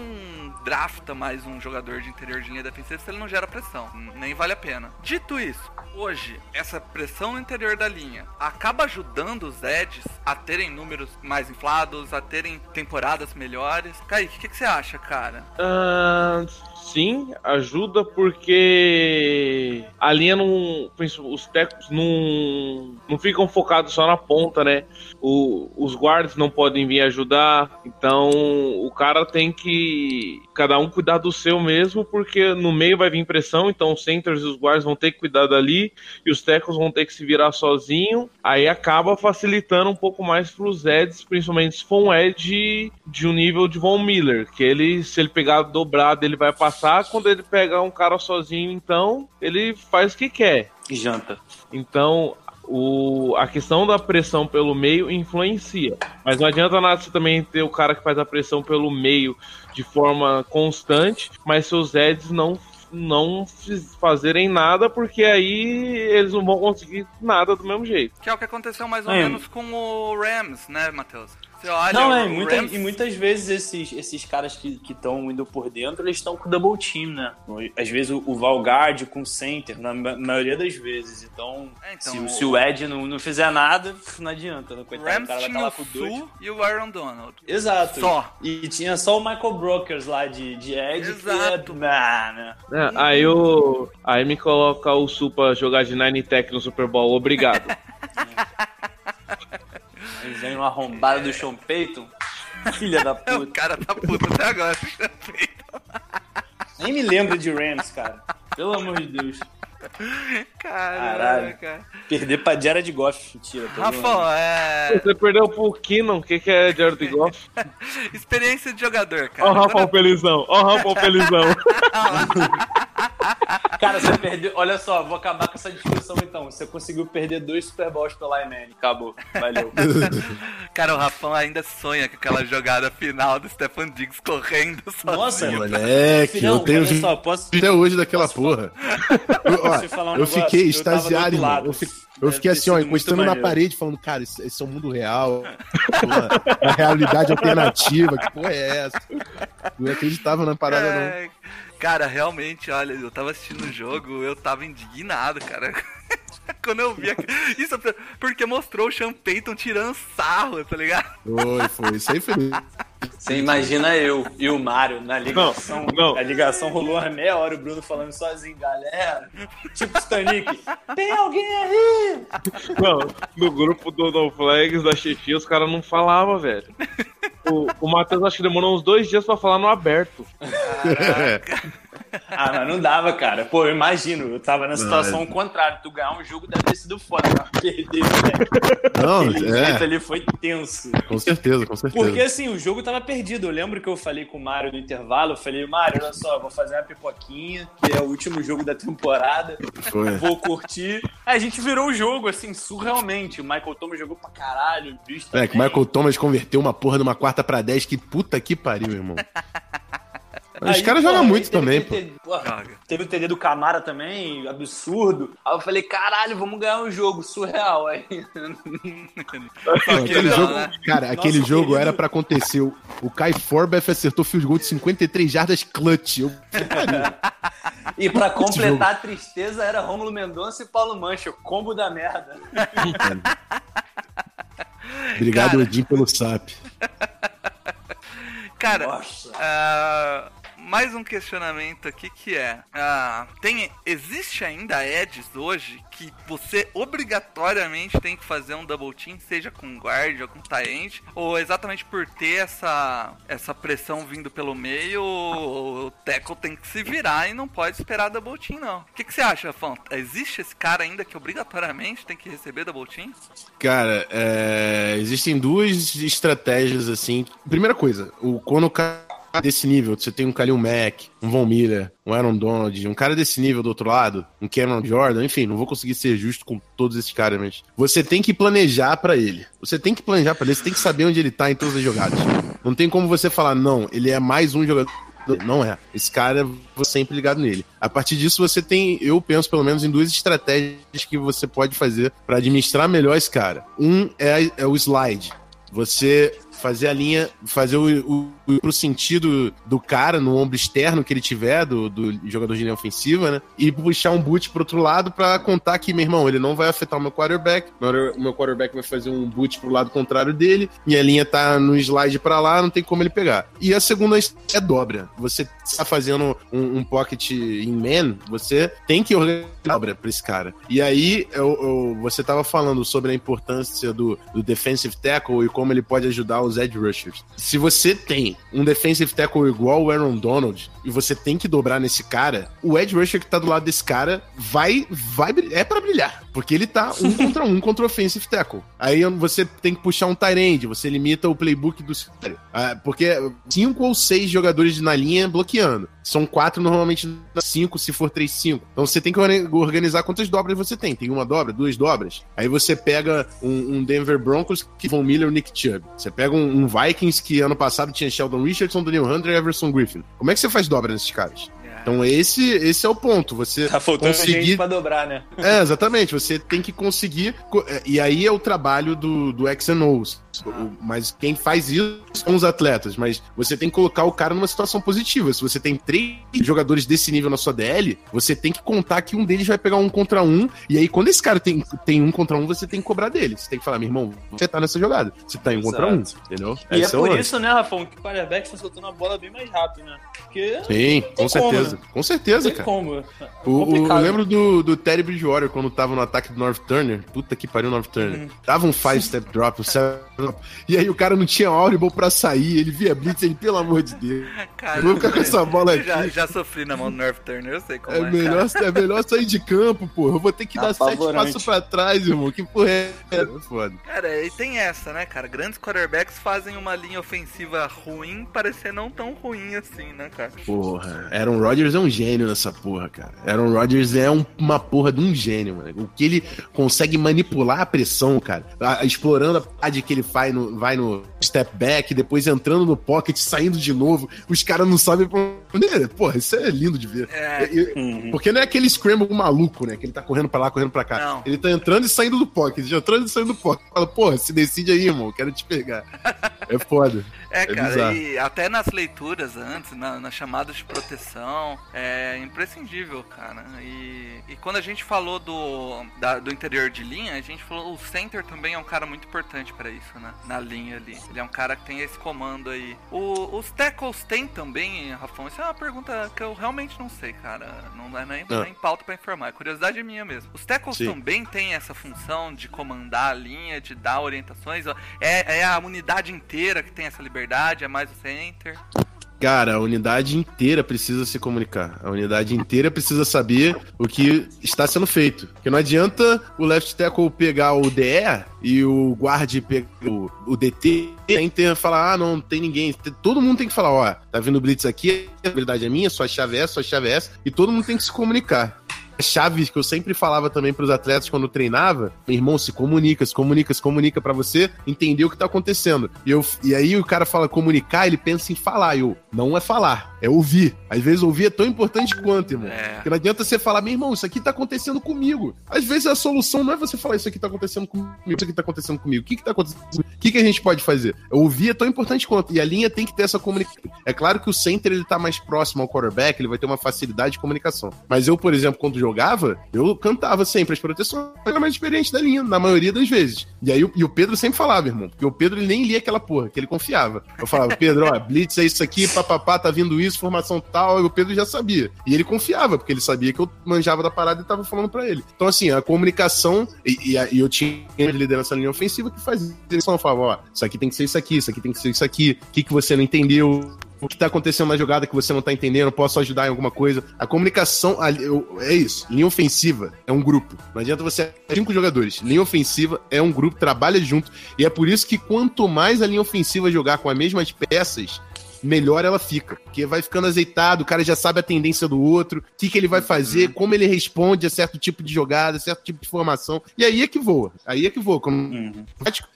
drafta mais um jogador de interior de linha defensiva se ele não gera pressão. Nem vale a pena. Dito isso, hoje, essa pressão no interior da linha acaba ajudando os Eds a terem números mais inflados, a terem temporadas melhores. Kaique, o que, que você acha, cara? Ah, sim, ajuda porque a linha não. Os tecos não, não ficam focados só na ponta, né? O- os guardas não podem vir ajudar, então o cara tem que. Cada um cuidar do seu mesmo, porque no meio vai vir pressão, então os centers e os guardas vão ter que cuidar dali, e os tecos vão ter que se virar sozinho, aí acaba facilitando um pouco mais pros Eds, principalmente se for um Ed de um nível de Von Miller, que ele, se ele pegar dobrado, ele vai passar, quando ele pegar um cara sozinho, então, ele faz o que quer. E janta. Então, o, a questão da pressão pelo meio influencia. Mas não adianta nada você também ter o cara que faz a pressão pelo meio de forma constante, mas seus Eds não não fazerem nada, porque aí eles não vão conseguir nada do mesmo jeito. Que é o que aconteceu mais ou É. menos com o Rams, né, Matheus? Você olha Não, o é, e, muita- Rams- e muitas vezes esses, esses caras que estão indo por dentro, eles estão com double team, né? Às vezes o, o Valgard com o center, na ma- maioria das vezes. Então, É, então, se, o- se o Ed não, não fizer nada, não adianta, né? O Coitado, o Rams cara vai estar tinha lá o pro dois. Sul e o Aaron Donald. Exato. Só. E tinha só o Michael Brokers lá de, de Ed. Exato. Que é, nah, né? É, aí, o, aí me coloca o Sul pra jogar de Nine Tech no Super Bowl. Obrigado. Vem uma arrombada do Sean Payton. Filha da O puta. cara tá puto até agora. Nem me lembro de Rams, cara. Pelo amor de Deus. Caralho, Caralho. cara. Perder pra Jared Goff. Zoando. Rafa, é. Você perdeu pro Keenan. O que, que é Jared Goff? Experiência de jogador, Ó o cara. Rafa Felizão. Ó o Rafa Felizão. Cara, você perdeu. Olha só, vou acabar com essa discussão então. Você conseguiu perder dois Super Bowls pela Iman. Acabou. Valeu. Cara, o Rafão ainda sonha com aquela jogada final do Stefan Diggs correndo sozinho. Nossa, Moleque, Filhão, eu tenho só, posso. até hoje daquela porra. Posso te falar um eu negócio? fiquei Eu lado. Eu, fi- eu fiquei assim, ó, encostando na parede, falando, cara, esse, esse é o mundo real. A realidade alternativa, que porra é essa? Não acreditava na parada, não. É, Cara, realmente, olha, eu tava assistindo o jogo, eu tava indignado, cara. Quando eu vi. Isso é porque mostrou o Sean Payton tirando sarro, tá ligado? Foi, foi. Isso aí foi. Você imagina eu e o Mário na ligação. Não, não. A ligação rolou uma meia hora, o Bruno falando sozinho, galera. Tipo Titanic. Tem alguém aí? Não, no grupo do No Flags da chefia, os caras não falavam, velho. O, o Matheus acho que demorou uns dois dias pra falar no aberto. Ah, mas não dava, cara. Pô, eu imagino. Eu tava na situação contrária. Tu ganhar um jogo deve ter sido foda. Mas perder, né? Não, Aquele é, ali foi tenso. com certeza, com certeza. Porque assim, o jogo tava perdido. Eu lembro que eu falei com o Mário no intervalo. Eu falei, Mário, olha só, vou fazer uma pipoquinha, que é o último jogo da temporada. Foi. Vou curtir. Aí a gente virou o jogo, assim, surrealmente. O Michael Thomas jogou pra caralho. O bicho É, que o também. Michael Thomas converteu uma porra de uma quarta pra 10, que puta que pariu, irmão. Os caras jogam muito teve também, pô. Joga. Teve o TD do Camara também, absurdo. Aí eu falei, caralho, vamos ganhar um jogo surreal. Aí, aquele não, jogo, né? cara, Nosso aquele jogo querido- era pra acontecer. O, o Kai Forbath acertou field goal de 53 jardas clutch. Eu, e pra completar a tristeza, era Rômulo Mendonça e Paulo Mancha, o combo da merda. Obrigado, Cara. Pelo SAP. Cara, Nossa. ah, mais um questionamento aqui que é: ah, tem, existe ainda edges hoje que você obrigatoriamente tem que fazer um double team, seja com guard ou com end, ou exatamente por ter essa, essa pressão vindo pelo meio, o, o tem que se virar e não pode esperar double team, não. O que, que você acha, Rafão? Existe esse cara ainda que obrigatoriamente tem que receber double team? Cara, é, existem duas estratégias assim. Primeira coisa, o, quando o cara desse nível, você tem um Kalil Mack, um Von Miller, um Aaron Donald, um cara desse nível do outro lado, um Cameron Jordan, enfim, não vou conseguir ser justo com todos esses caras, mas você tem que planejar pra ele. Você tem que planejar pra ele, você tem que saber onde ele tá em todas as jogadas. Não tem como você falar, não, ele é mais um jogador. Não é. Esse cara, você sempre ligado nele. A partir disso, você tem, eu penso pelo menos em duas estratégias que você pode fazer pra administrar melhor esse cara. Um é, é o slide. Você fazer a linha, fazer o pro sentido do cara no ombro externo que ele tiver, do, do jogador de linha ofensiva, né? E puxar um boot pro outro lado pra contar que, meu irmão, ele não vai afetar o meu quarterback. O meu quarterback vai fazer um boot pro lado contrário dele. Minha linha tá no slide pra lá, não tem como ele pegar. E a segunda é dobra. Você tá fazendo um, um pocket em man, você tem que organizar dobra pra esse cara. E aí, eu, eu- você tava falando sobre a importância do, do defensive tackle e como ele pode ajudar os edge rushers. Se você tem um defensive tackle igual o Aaron Donald e você tem que dobrar nesse cara, o edge rusher que tá do lado desse cara vai, vai brilhar- é pra brilhar, porque ele tá um contra um contra o offensive tackle. Aí você tem que puxar um tight end, você limita o playbook do. Ah, porque cinco ou seis jogadores na linha bloqueando. São quatro normalmente cinco, se for três, cinco. Então você tem que orga- organizar quantas dobras você tem. Tem uma dobra, duas dobras. Aí você pega um, um Denver Broncos que vão Miller Nick Chubb. Você pega um, um Vikings que ano passado tinha Sheldon Richardson, Daniel Hunter e Everson Griffin. Como é que você faz dobra nesses caras? Então esse, esse é o ponto. Você Tá faltando gente conseguir. pra dobrar, né? É, exatamente. Você tem que conseguir. co- é, E aí é o trabalho do, do X and O's. O- Mas quem faz isso são os atletas. Mas você tem que colocar o cara numa situação positiva. Se você tem três jogadores desse nível na sua DL, você tem que contar que um deles vai pegar um contra um. E aí, quando esse cara tem, tem um contra um, você tem que cobrar dele. Você tem que falar, meu irmão, você tá nessa jogada. Você tá em um contra um. Exato. Entendeu? E é o por isso, né, Rafão, que o quarterback tá soltando a bola bem mais rápido, né? Porque Sim, com como, certeza. né? Com certeza, tem cara. como. É O, o- eu lembro do, do Terry Bridgewater quando tava no ataque do North Turner. Puta que pariu, North Turner. Uhum. Tava um five step drop, um seven drop. E aí o cara não tinha audible pra sair. Ele via blitz, ele, pelo amor de Deus. Cara, vou ficar com essa bola eu já, aqui. já sofri na mão do Nerf Turner, eu sei como É é. melhor, cara. é melhor sair de campo, pô. Eu vou ter que dar sete passos pra trás, irmão. Que porra é essa? É foda. Cara, e tem essa, né, cara? Grandes quarterbacks fazem uma linha ofensiva ruim parecer não tão ruim assim, né, cara? Porra, Aaron Rodgers é um gênio nessa porra, cara. Aaron Rodgers é um- uma porra de um gênio, mano. O que ele consegue manipular a pressão, cara. A- explorando a parte que ele vai no, vai no step back, depois entrando no pocket, saindo de novo. Os caras não sabem pra. Porra, isso é lindo de ver. É. E- e- Uhum. Porque não é aquele scramble maluco, né? Que ele tá correndo pra lá, correndo pra cá. Não. Ele tá entrando e saindo do pocket, já entrando e saindo do pocket. Fala, porra, se decide aí, irmão. Quero te pegar. É foda. É, É cara, bizarro. e até nas leituras antes, na, nas chamadas de proteção, é imprescindível, cara. E, e quando a gente falou do, da- do interior de linha, a gente falou o center também é um cara muito importante pra isso, né? Na linha ali. Ele é um cara que tem esse comando aí. O- os tackles tem também, Rafão? Isso é uma pergunta que eu realmente não sei, cara. Não é nem, Ah. nem pauta pra informar. É curiosidade minha mesmo. Os tackles Sim. também têm essa função de comandar a linha, de dar orientações. É, é a unidade inteira que tem essa liberdade, é mais o center. Cara, a unidade inteira precisa se comunicar. A unidade inteira precisa saber o que está sendo feito. Porque não adianta o left tackle pegar o DE e o guard pegar o, o DT ter falar, ah, não, não tem ninguém. Todo mundo tem que falar, ó, tá vindo blitz aqui, a habilidade é minha, sua chave é essa, sua chave é essa, e todo mundo tem que se comunicar. A chave que eu sempre falava também pros atletas quando treinava, meu irmão, se comunica, se comunica, se comunica pra você entender o que tá acontecendo. E, eu, e aí o cara fala comunicar, ele pensa em falar. Eu, não é falar, é ouvir. Às vezes ouvir é tão importante quanto, irmão. É. Porque não adianta você falar, meu irmão, isso aqui tá acontecendo comigo. Às vezes a solução não é você falar, isso aqui tá acontecendo comigo, isso aqui tá acontecendo comigo. O que que tá acontecendo? O que que a gente pode fazer? Ouvir é tão importante quanto. E a linha tem que ter essa comunicação. É claro que o center, ele tá mais próximo ao quarterback, ele vai ter uma facilidade de comunicação. Mas eu, por exemplo, quando jogava, eu cantava sempre as proteções. Era mais experiente da linha, na maioria das vezes. E aí o- e o Pedro sempre falava, irmão. Porque o Pedro ele nem lia aquela porra, que ele confiava. Eu falava, Pedro, ó, Blitz é isso aqui, papapá, tá vindo isso, formação tal. E o Pedro já sabia. E ele confiava, porque ele sabia que eu manjava da parada e tava falando pra ele. Então, assim, a comunicação, e, e e eu tinha de liderança na linha ofensiva que fazia. Eu falava, ó, isso aqui tem que ser isso aqui, isso aqui tem que ser isso aqui. O que, que você não entendeu? O que tá acontecendo na jogada que você não tá entendendo, posso ajudar em alguma coisa. A comunicação a- eu- é isso. Linha ofensiva é um grupo. Não adianta você ter cinco jogadores. Linha ofensiva é um grupo, trabalha junto. E é por isso que quanto mais a linha ofensiva jogar com as mesmas peças, melhor ela fica. Porque vai ficando azeitado, o cara já sabe a tendência do outro, o que, que ele vai fazer, como ele responde a certo tipo de jogada, certo tipo de formação. E aí é que voa. Aí é que voa. Quando Uhum.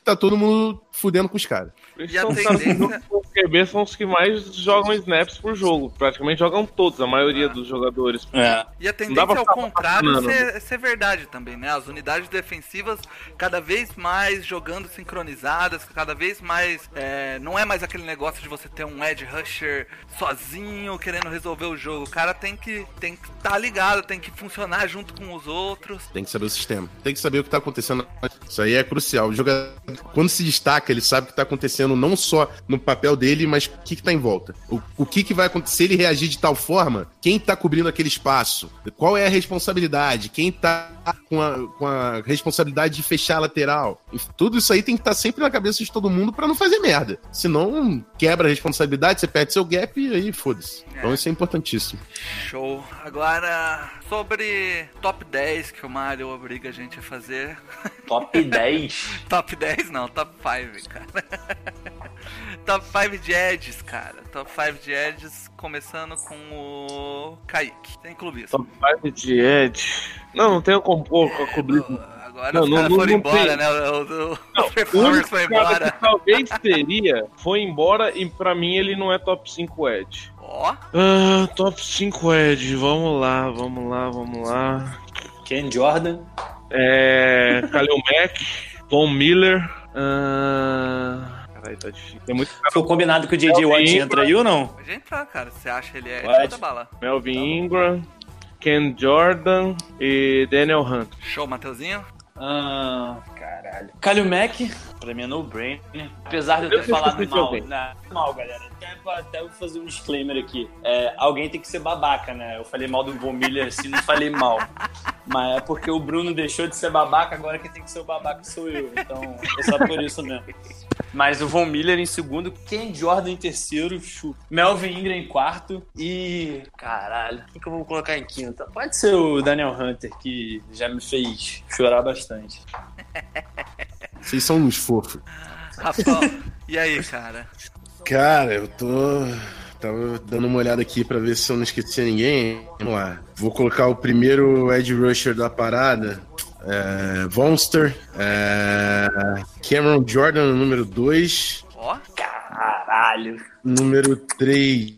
tá todo mundo fudendo com os caras. E a tendência- QB são os que mais jogam snaps por jogo. Praticamente jogam todos, a maioria dos jogadores. É. E a tendência ao contrário ser, ser verdade também, né? As unidades defensivas cada vez mais jogando sincronizadas, cada vez mais. é, não é mais aquele negócio de você ter um edge rusher sozinho querendo resolver o jogo. O cara tem que tem que estar ligado, tem que funcionar junto com os outros. Tem que saber o sistema. Tem que saber o que tá acontecendo. Isso aí é crucial. O jogador, quando se destaca, ele sabe o que tá acontecendo não só no papel dele, mas o que, que tá em volta. O, o que, que vai acontecer se ele reagir de tal forma? Quem tá cobrindo aquele espaço? Qual é a responsabilidade? Quem tá com a, com a responsabilidade de fechar a lateral? E Tudo isso aí tem que estar sempre na cabeça de todo mundo pra não fazer merda. Senão, quebra a responsabilidade, você perde seu gap e aí foda-se. Então isso é importantíssimo. Show. Agora, sobre top 10 que o Mario obriga a gente a fazer. Top 10. Top 10 não, top 5, cara. top 5 de Edges, cara. Top 5 de Edges, começando com o Kaique. Sem clubismo. Top 5 de Ed. Não, não tenho como pôr com a cobrir. Agora Não, os caras foram não embora, tem. né? O, o, o performance único foi cara embora. que talvez teria foi embora e pra mim ele não é top 5 Ed. Ó, Ah, top 5 Ed, vamos lá, vamos lá, vamos lá. Ken Jordan. É. Kalil Mack, Von Miller. Ah, caralho, tá difícil. Tem muito combinado que o J.J. Watt entra aí ou não? pode entrar, cara. Você acha ele é muita bala. Melvin Ingram, Ken Jordan e Daniel Hunt. Show, Mateuzinho. Ah, caralho. Kalil Mack, pra mim é no-brainer. Apesar de eu ter falado que eu sei mal, na, mal, galera. Até, eu fazer um disclaimer aqui. É, alguém tem que ser babaca, né? Eu falei mal do Von Miller assim, não falei mal. Mas é porque o Bruno deixou de ser babaca, agora quem tem que ser o babaca sou eu. Então, é só por isso mesmo. Mas o Von Miller em segundo, Ken Jordan em terceiro. Melvin Ingram em quarto e. Caralho, quem que eu vou colocar em quinto? Pode ser o Daniel Hunter, que já me fez chorar bastante. Vocês são uns fofos. Rafael, e aí, cara? Cara, eu tô. Tava dando uma olhada aqui pra ver se eu não esqueci ninguém. Vamos lá. Vou colocar o primeiro Edge Rusher da parada. É, Vonster. É, Cameron Jordan, número 2. Ó, Caralho. Número 3.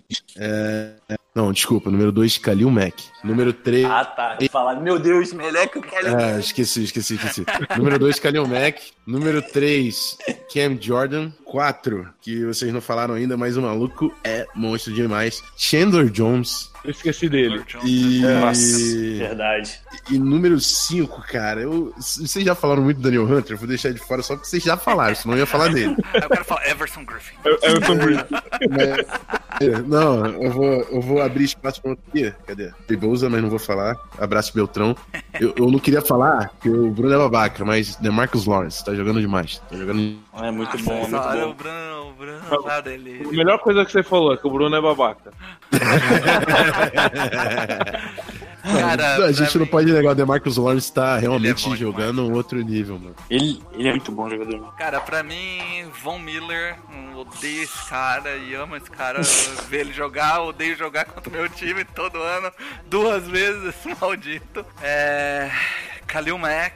não, desculpa. Número 2, Kalil Mack. Número 3. Ah, tá. Eu falar, meu Deus, meleca, eu quero. Ah, esqueci, esqueci, esqueci. Número 2, Kalil Mack. Número 3, Cam Jordan. 4, que vocês não falaram ainda, mas o maluco é monstro demais. Chandler Jones. Eu esqueci dele. E, Nossa, verdade. e número 5, cara, eu, vocês já falaram muito do Daniel Hunter, eu vou deixar de fora só porque vocês já falaram, senão eu ia falar dele. Eu quero falar Everson Griffin. É Tom Brady. Mas- não, eu vou, eu vou abrir espaço pra outro aqui. Cadê? Bolsa, mas não vou falar. Abraço Beltrão. Eu, eu não queria falar que o Bruno é babaca, mas DeMarcus Lawrence tá jogando demais. Tá jogando. É muito Nossa, bom, muito essa hora bom. O Bruno, o Bruno lá dele. A melhor coisa que você falou é que o Bruno é babaca. Cara, a gente não mim- pode negar, o DeMarcus Lawrence tá realmente bom jogando um outro nível, mano. Ele, ele é muito bom jogador. Cara, pra mim, Von Miller, odeio esse cara e amo esse cara. ver ele jogar, odeio jogar contra o meu time todo ano, duas vezes, esse maldito. É. Kalil Mack.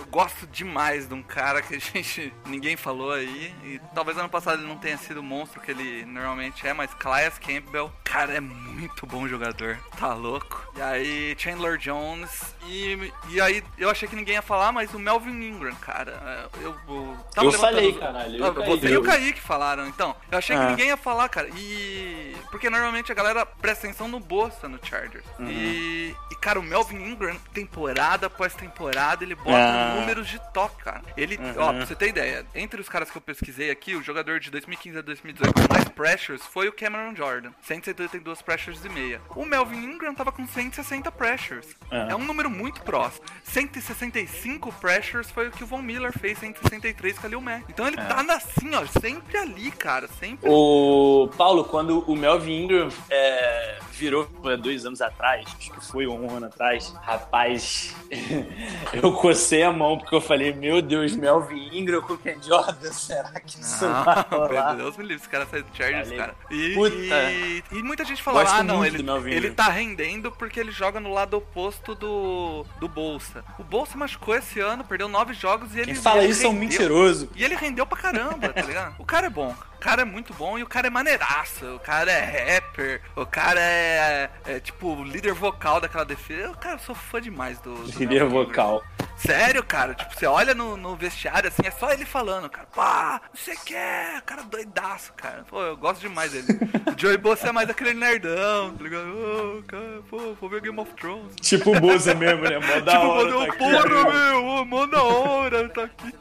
Eu gosto demais de um cara que a gente. ninguém falou aí. E talvez ano passado ele não tenha sido o monstro que ele normalmente é, mas Clyas Campbell, cara, é muito bom jogador. Tá louco. E aí, Chandler Jones. E, e aí, eu achei que ninguém ia falar, mas o Melvin Ingram, cara. Eu, eu, tava Eu falei, caralho, eu Ah, caí. Você e o Eu- Kaique falaram, então. Eu achei que Ah. ninguém ia falar, cara. E. Porque normalmente a galera presta atenção no Bolsa no Chargers. Uhum. E. E, cara, o Melvin Ingram, temporada após temporada, ele bota Ah. Números de top, cara. Ele, Uhum. ó, pra você ter ideia, entre os caras que eu pesquisei aqui, o jogador de 2015 a 2018 com mais pressures foi o Cameron Jordan. 172 pressures e meia. O Melvin Ingram tava com 160 pressures. Ah. É um número muito próximo. 165 pressures foi o que o Von Miller fez, 163 com a Lil Mack. Então ele tá na- assim, ó, sempre ali, cara. Sempre. O Paulo, quando o Melvin Ingram é, virou há dois anos atrás, acho que foi um ano atrás, rapaz, eu cocei a mão porque eu falei, meu Deus, Melvin Ingram com Ken Jordan, será que isso vai Não, rolar? meu Deus me livre, esse cara saiu do Chargers, Falei. cara. E, Puta. e, e muita gente fala, Gosto ah, não, ele, ele tá rendendo porque ele joga no lado oposto do, do Bolsa. O Bolsa machucou esse ano, perdeu nove jogos e ele. Quem fala ele isso é um rendeu. mentiroso. E ele rendeu pra caramba, tá ligado? O cara é bom. Cara é muito bom e o cara é maneiraço. O cara é rapper. O cara é, é, tipo líder vocal daquela defesa. Cara, eu sou fã demais do. do Líder vocal. Sério, cara, tipo, você olha no, no vestiário, assim, é só ele falando, cara, pá, você quer, cara doidaço, cara. Pô, eu gosto demais dele. o Joey Bossa é mais aquele nerdão, tá ligado? Ô, cara, pô, vou ver Game of Thrones. Tipo o Boza mesmo, né? Mó da tipo, hora mandou, tá porra, meu, mó da hora, tá aqui.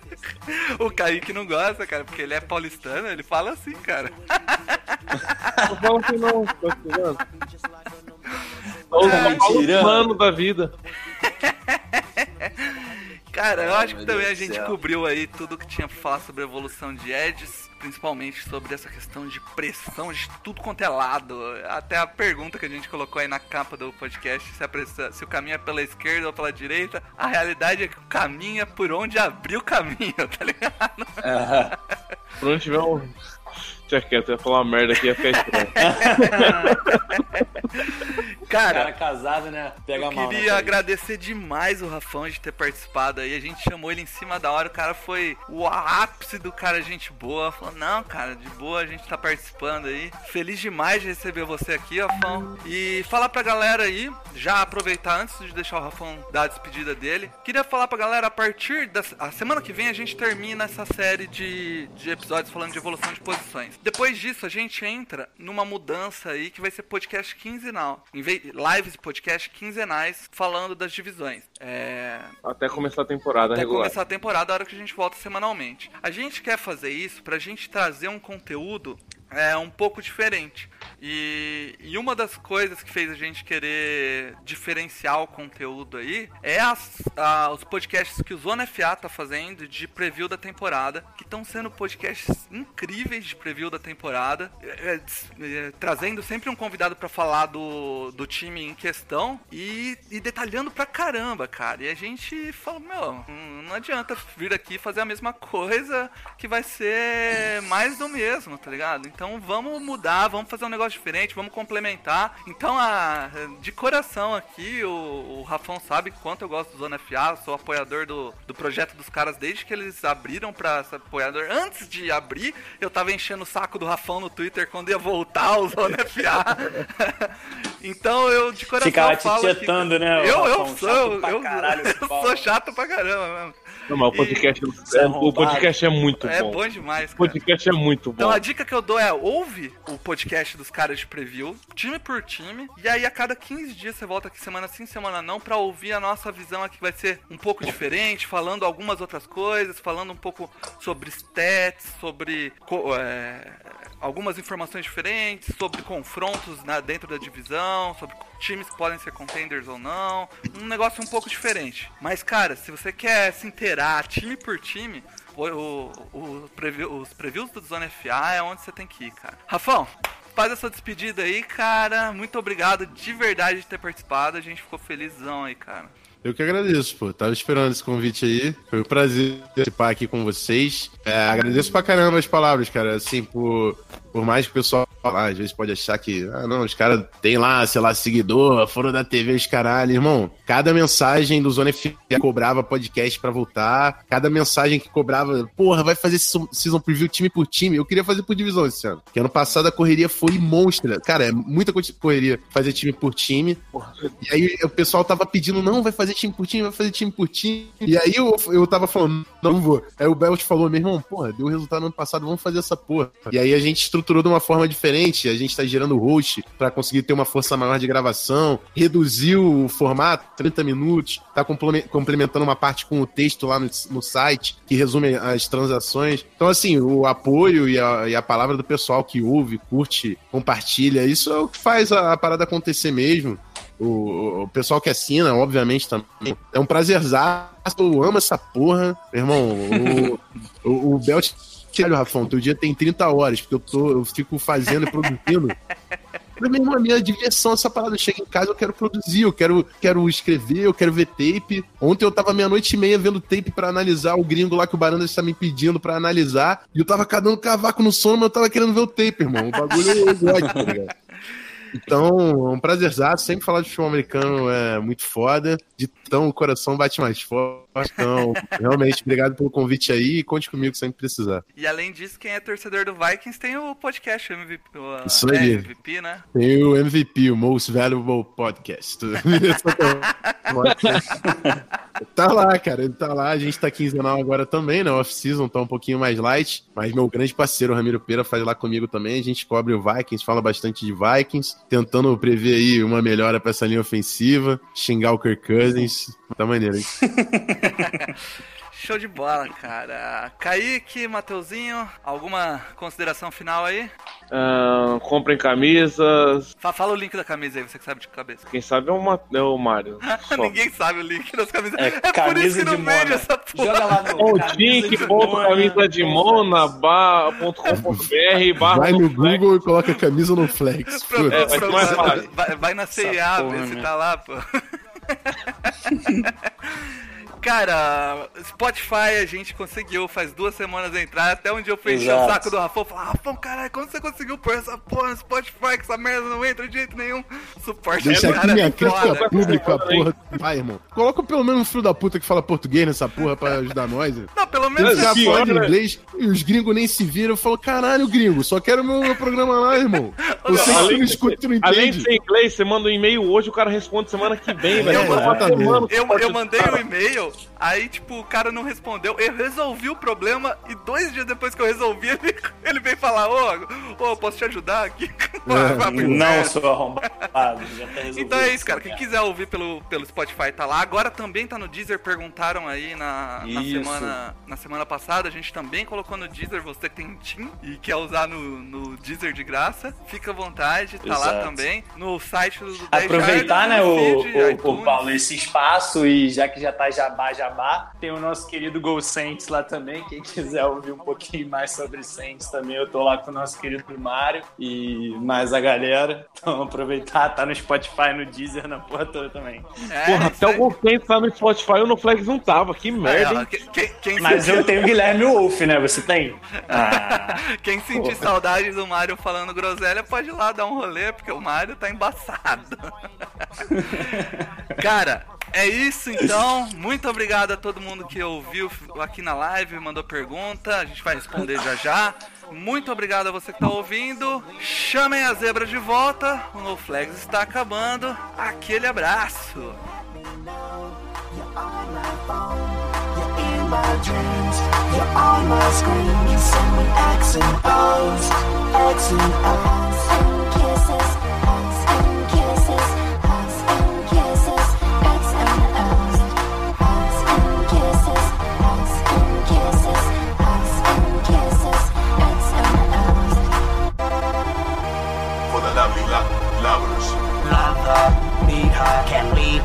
o Kaique não gosta, cara, porque ele é paulistano, ele fala assim, cara. Falo que não, tô É, tirando. humano da vida. Cara, eu acho que meu também Deus a gente céu. cobriu aí tudo que tinha pra falar sobre a evolução de Edges, principalmente sobre essa questão de pressão de tudo quanto é lado. Até a pergunta que a gente colocou aí na capa do podcast, se, a pressão- se o caminho é pela esquerda ou pela direita, a realidade é que o caminho é por onde abrir o caminho, tá ligado? Aham. Por onde tiver um. Deixa quieto, eu ia falar uma merda aqui ia ficar estranho. Cara, Cara casado, né? Pega Eu mal. queria né, agradecer demais o Rafão de ter participado aí. A gente chamou ele em cima da hora. O cara foi o ápice do cara, gente boa. Falou: Não, cara, de boa, a gente tá participando aí. Feliz demais de receber você aqui, Rafão. E falar pra galera aí, já aproveitar antes de deixar o Rafão dar a despedida dele. Queria falar pra galera: a partir da a semana que vem a gente termina essa série de, de episódios falando de evolução de posições. Depois disso, a gente entra numa mudança aí que vai ser podcast quinzenal. Em vez, lives e podcast quinzenais falando das divisões. É, Até começar a temporada até regular. começar a temporada, a hora que a gente volta semanalmente. A gente quer fazer isso pra gente trazer um conteúdo é, um pouco diferente. E, e uma das coisas que fez a gente querer diferenciar o conteúdo aí é as- a- os podcasts que o Zona FA tá fazendo de preview da temporada, que estão sendo podcasts incríveis de preview da temporada, é, é, é, trazendo sempre um convidado pra falar do, do time em questão e, e detalhando pra caramba, cara. E a gente falou, meu, hum, não adianta vir aqui fazer a mesma coisa que vai ser mais do mesmo, tá ligado? Então vamos mudar, vamos fazer um negócio diferente, vamos complementar. Então, a, de coração aqui, o, o Rafão sabe quanto eu gosto do Zona FA, sou apoiador do, do projeto dos caras desde que eles abriram pra ser apoiador. Antes de abrir, eu tava enchendo o saco do Rafão no Twitter quando ia voltar o Zona FA. então eu de coração Ficava te tietando, né, Eu, eu sou, eu, eu- eu sou chato pra caramba mesmo. Não, mas o podcast, é é, o arrombado. podcast é muito É bom. bom demais, O cara. podcast é muito Então bom. a dica que eu dou é ouve o podcast dos caras de preview, time por time, e aí a cada 15 dias você volta aqui semana sim, semana não, pra ouvir a nossa visão aqui vai ser um pouco diferente, falando algumas outras coisas, falando um pouco sobre stats, sobre é, algumas informações diferentes, sobre confrontos na- dentro da divisão, sobre times que podem ser contenders ou não, um negócio um pouco diferente. Mas cara, se você quer se inteirar time por time, o, o- o preview- os previews do Zona FA é onde você tem que ir, cara. Rafão, faz a sua despedida aí, cara. Muito obrigado de verdade de ter participado. A gente ficou felizão aí, cara. Eu que agradeço, pô. Tava esperando esse convite aí. Foi um prazer participar aqui com vocês. É, agradeço pra caramba as palavras, cara. Assim, por, por mais que o pessoal lá, às vezes pode achar que, ah, não, os caras têm lá, sei lá, seguidor, foram da TV, os caralho. Irmão, cada mensagem do Zona F cobrava podcast pra voltar. Cada mensagem que cobrava, porra, vai fazer season preview time por time. Eu queria fazer por divisão esse ano. Porque ano passado a correria foi monstra. Cara, é muita co- correria fazer time por time. E aí o pessoal tava pedindo, não, vai fazer time por time, vai fazer time por time. E aí eu, eu tava falando, não vou. Aí o Belt falou, meu irmão, porra, deu resultado no ano passado, vamos fazer essa porra. E aí a gente estruturou de uma forma diferente, a gente tá gerando host pra conseguir ter uma força maior de gravação, reduziu o formato, 30 minutos, tá complemen- complementando uma parte com o texto lá no, no site, que resume as transações. Então, assim, o apoio e a, e a palavra do pessoal que ouve, curte, compartilha, isso é o que faz a, a parada acontecer mesmo. O, o pessoal que assina, obviamente, também. É um prazerzaço. Eu amo essa porra. Meu irmão, o, o, o Belt. Olha, Rafão, teu dia tem 30 horas, porque eu, tô, eu fico fazendo e produzindo. Mas, meu irmão, a minha diversão é essa parada. Eu chego em casa, eu quero produzir, eu quero, quero escrever, eu quero ver tape. Ontem eu tava meia-noite e meia vendo tape pra analisar o gringo lá que o Barandas tá me pedindo pra analisar. E eu tava cadando cavaco no sono, mas eu tava querendo ver o tape, irmão. O bagulho eu gosto, tá ligado? Então, é um prazerzaço. Sempre falar de futebol americano é muito foda. De tão o coração bate mais forte. Então, realmente, obrigado pelo convite aí e conte comigo sempre precisar. E além disso, quem é torcedor do Vikings tem o podcast MVP. o- Isso é, aí. MVP, né? Tem o MVP, o Most Valuable Podcast. tá lá, cara. Ele tá lá. A gente tá quinzenal agora também, né? Off-season tá um pouquinho mais light. Mas meu grande parceiro, Ramiro Pera, faz lá comigo também. A gente cobre o Vikings, fala bastante de Vikings. Tentando prever aí uma melhora pra essa linha ofensiva. Xingar o Kirk Cousins. Tá maneiro, hein? Show de bola, cara. Kaique, Mateuzinho, alguma consideração final aí? Ah, comprem camisas. Fa- Fala o link da camisa aí, você que sabe de cabeça. Quem sabe é o, Ma- é o Mário. Ninguém sabe o link das camisas. É, É, por isso camisa que não de vende essa porra. Joga lá no. Ou camisa link, de ponto, Mona, camisa de Mona, ba- ponto com ponto BR, barra Vai no. Google e coloca camisa no Flex. Pro- É, vai vai, vai na CIA, vê se tá lá, pô. ハハハハ! Cara, Spotify a gente conseguiu faz duas semanas entrar, até onde eu fui encher o saco do Rafão, falar, Rafão, caralho, como você conseguiu pôr essa porra no Spotify, que essa merda não entra de jeito nenhum? Suporte Deixa é aqui minha é crítica pública, porra. Vai, irmão. Coloca pelo menos um filho da puta que fala português nessa porra pra ajudar nós. Não, pelo menos que Sim, falando olha. inglês e os gringos nem se viram. Eu falo, caralho, gringo, só quero meu, meu programa lá, irmão. Você que Além não escuta, tu não além de entende. ser inglês, você manda um e-mail hoje, o cara responde semana que vem, velho. É, semana Eu, pra eu mandei um e-mail, aí, tipo, o cara não respondeu. Eu resolvi o problema e dois dias depois que eu resolvi, ele, ele veio falar: Ô, ô, posso te ajudar aqui? Pro Não, sou arrombado. Já tá resolvido. Então é isso, cara. Quem quiser ouvir pelo, pelo Spotify tá lá. Agora também tá no Deezer. Perguntaram aí na, na, semana, na semana passada. A gente também colocou no Deezer. Você que tem Team e quer usar no, no Deezer de graça, fica à vontade. Tá lá Exato. também. No site do 10 Aproveitar, né, o, feed, o, o. Paulo, esse espaço e já que já tá jabá, jabá, tem o nosso querido Gol Saints lá também. Quem quiser ouvir um pouquinho mais sobre Saints também, eu tô lá com o nosso querido Mário e mais a galera. Então aproveitar, tá no Spotify, no Deezer, na porra toda também. É, Porra, até o Golfente tá no Spotify e o No Flags não tava. Que Aí, merda, hein? quem, quem- quem Mas sentir- eu tenho o Guilherme Wolf, né? Você tem? Ah, Quem sentir saudade do Mario falando groselha pode ir lá dar um rolê, porque o Mario tá embaçado. Cara, é isso então. Muito obrigado a todo mundo que ouviu aqui na live, mandou pergunta. A gente vai responder já já. Muito obrigado a você que tá ouvindo. Chamem as zebras de volta. O No Flags está acabando. Aquele abraço.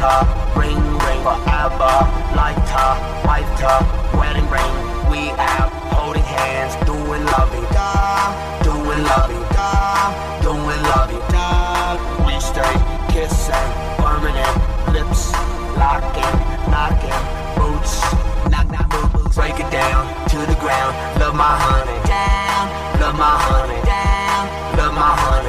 Her. Ring, ring forever. Wife her, wedding ring. We out holding hands, doing lovey da, doing lovey da, doing lovey da. We stay kissing, permanent lips, locking, knocking, boots, knock knock boot boots. Break it down to the ground. Love my honey down, love my honey down, love my honey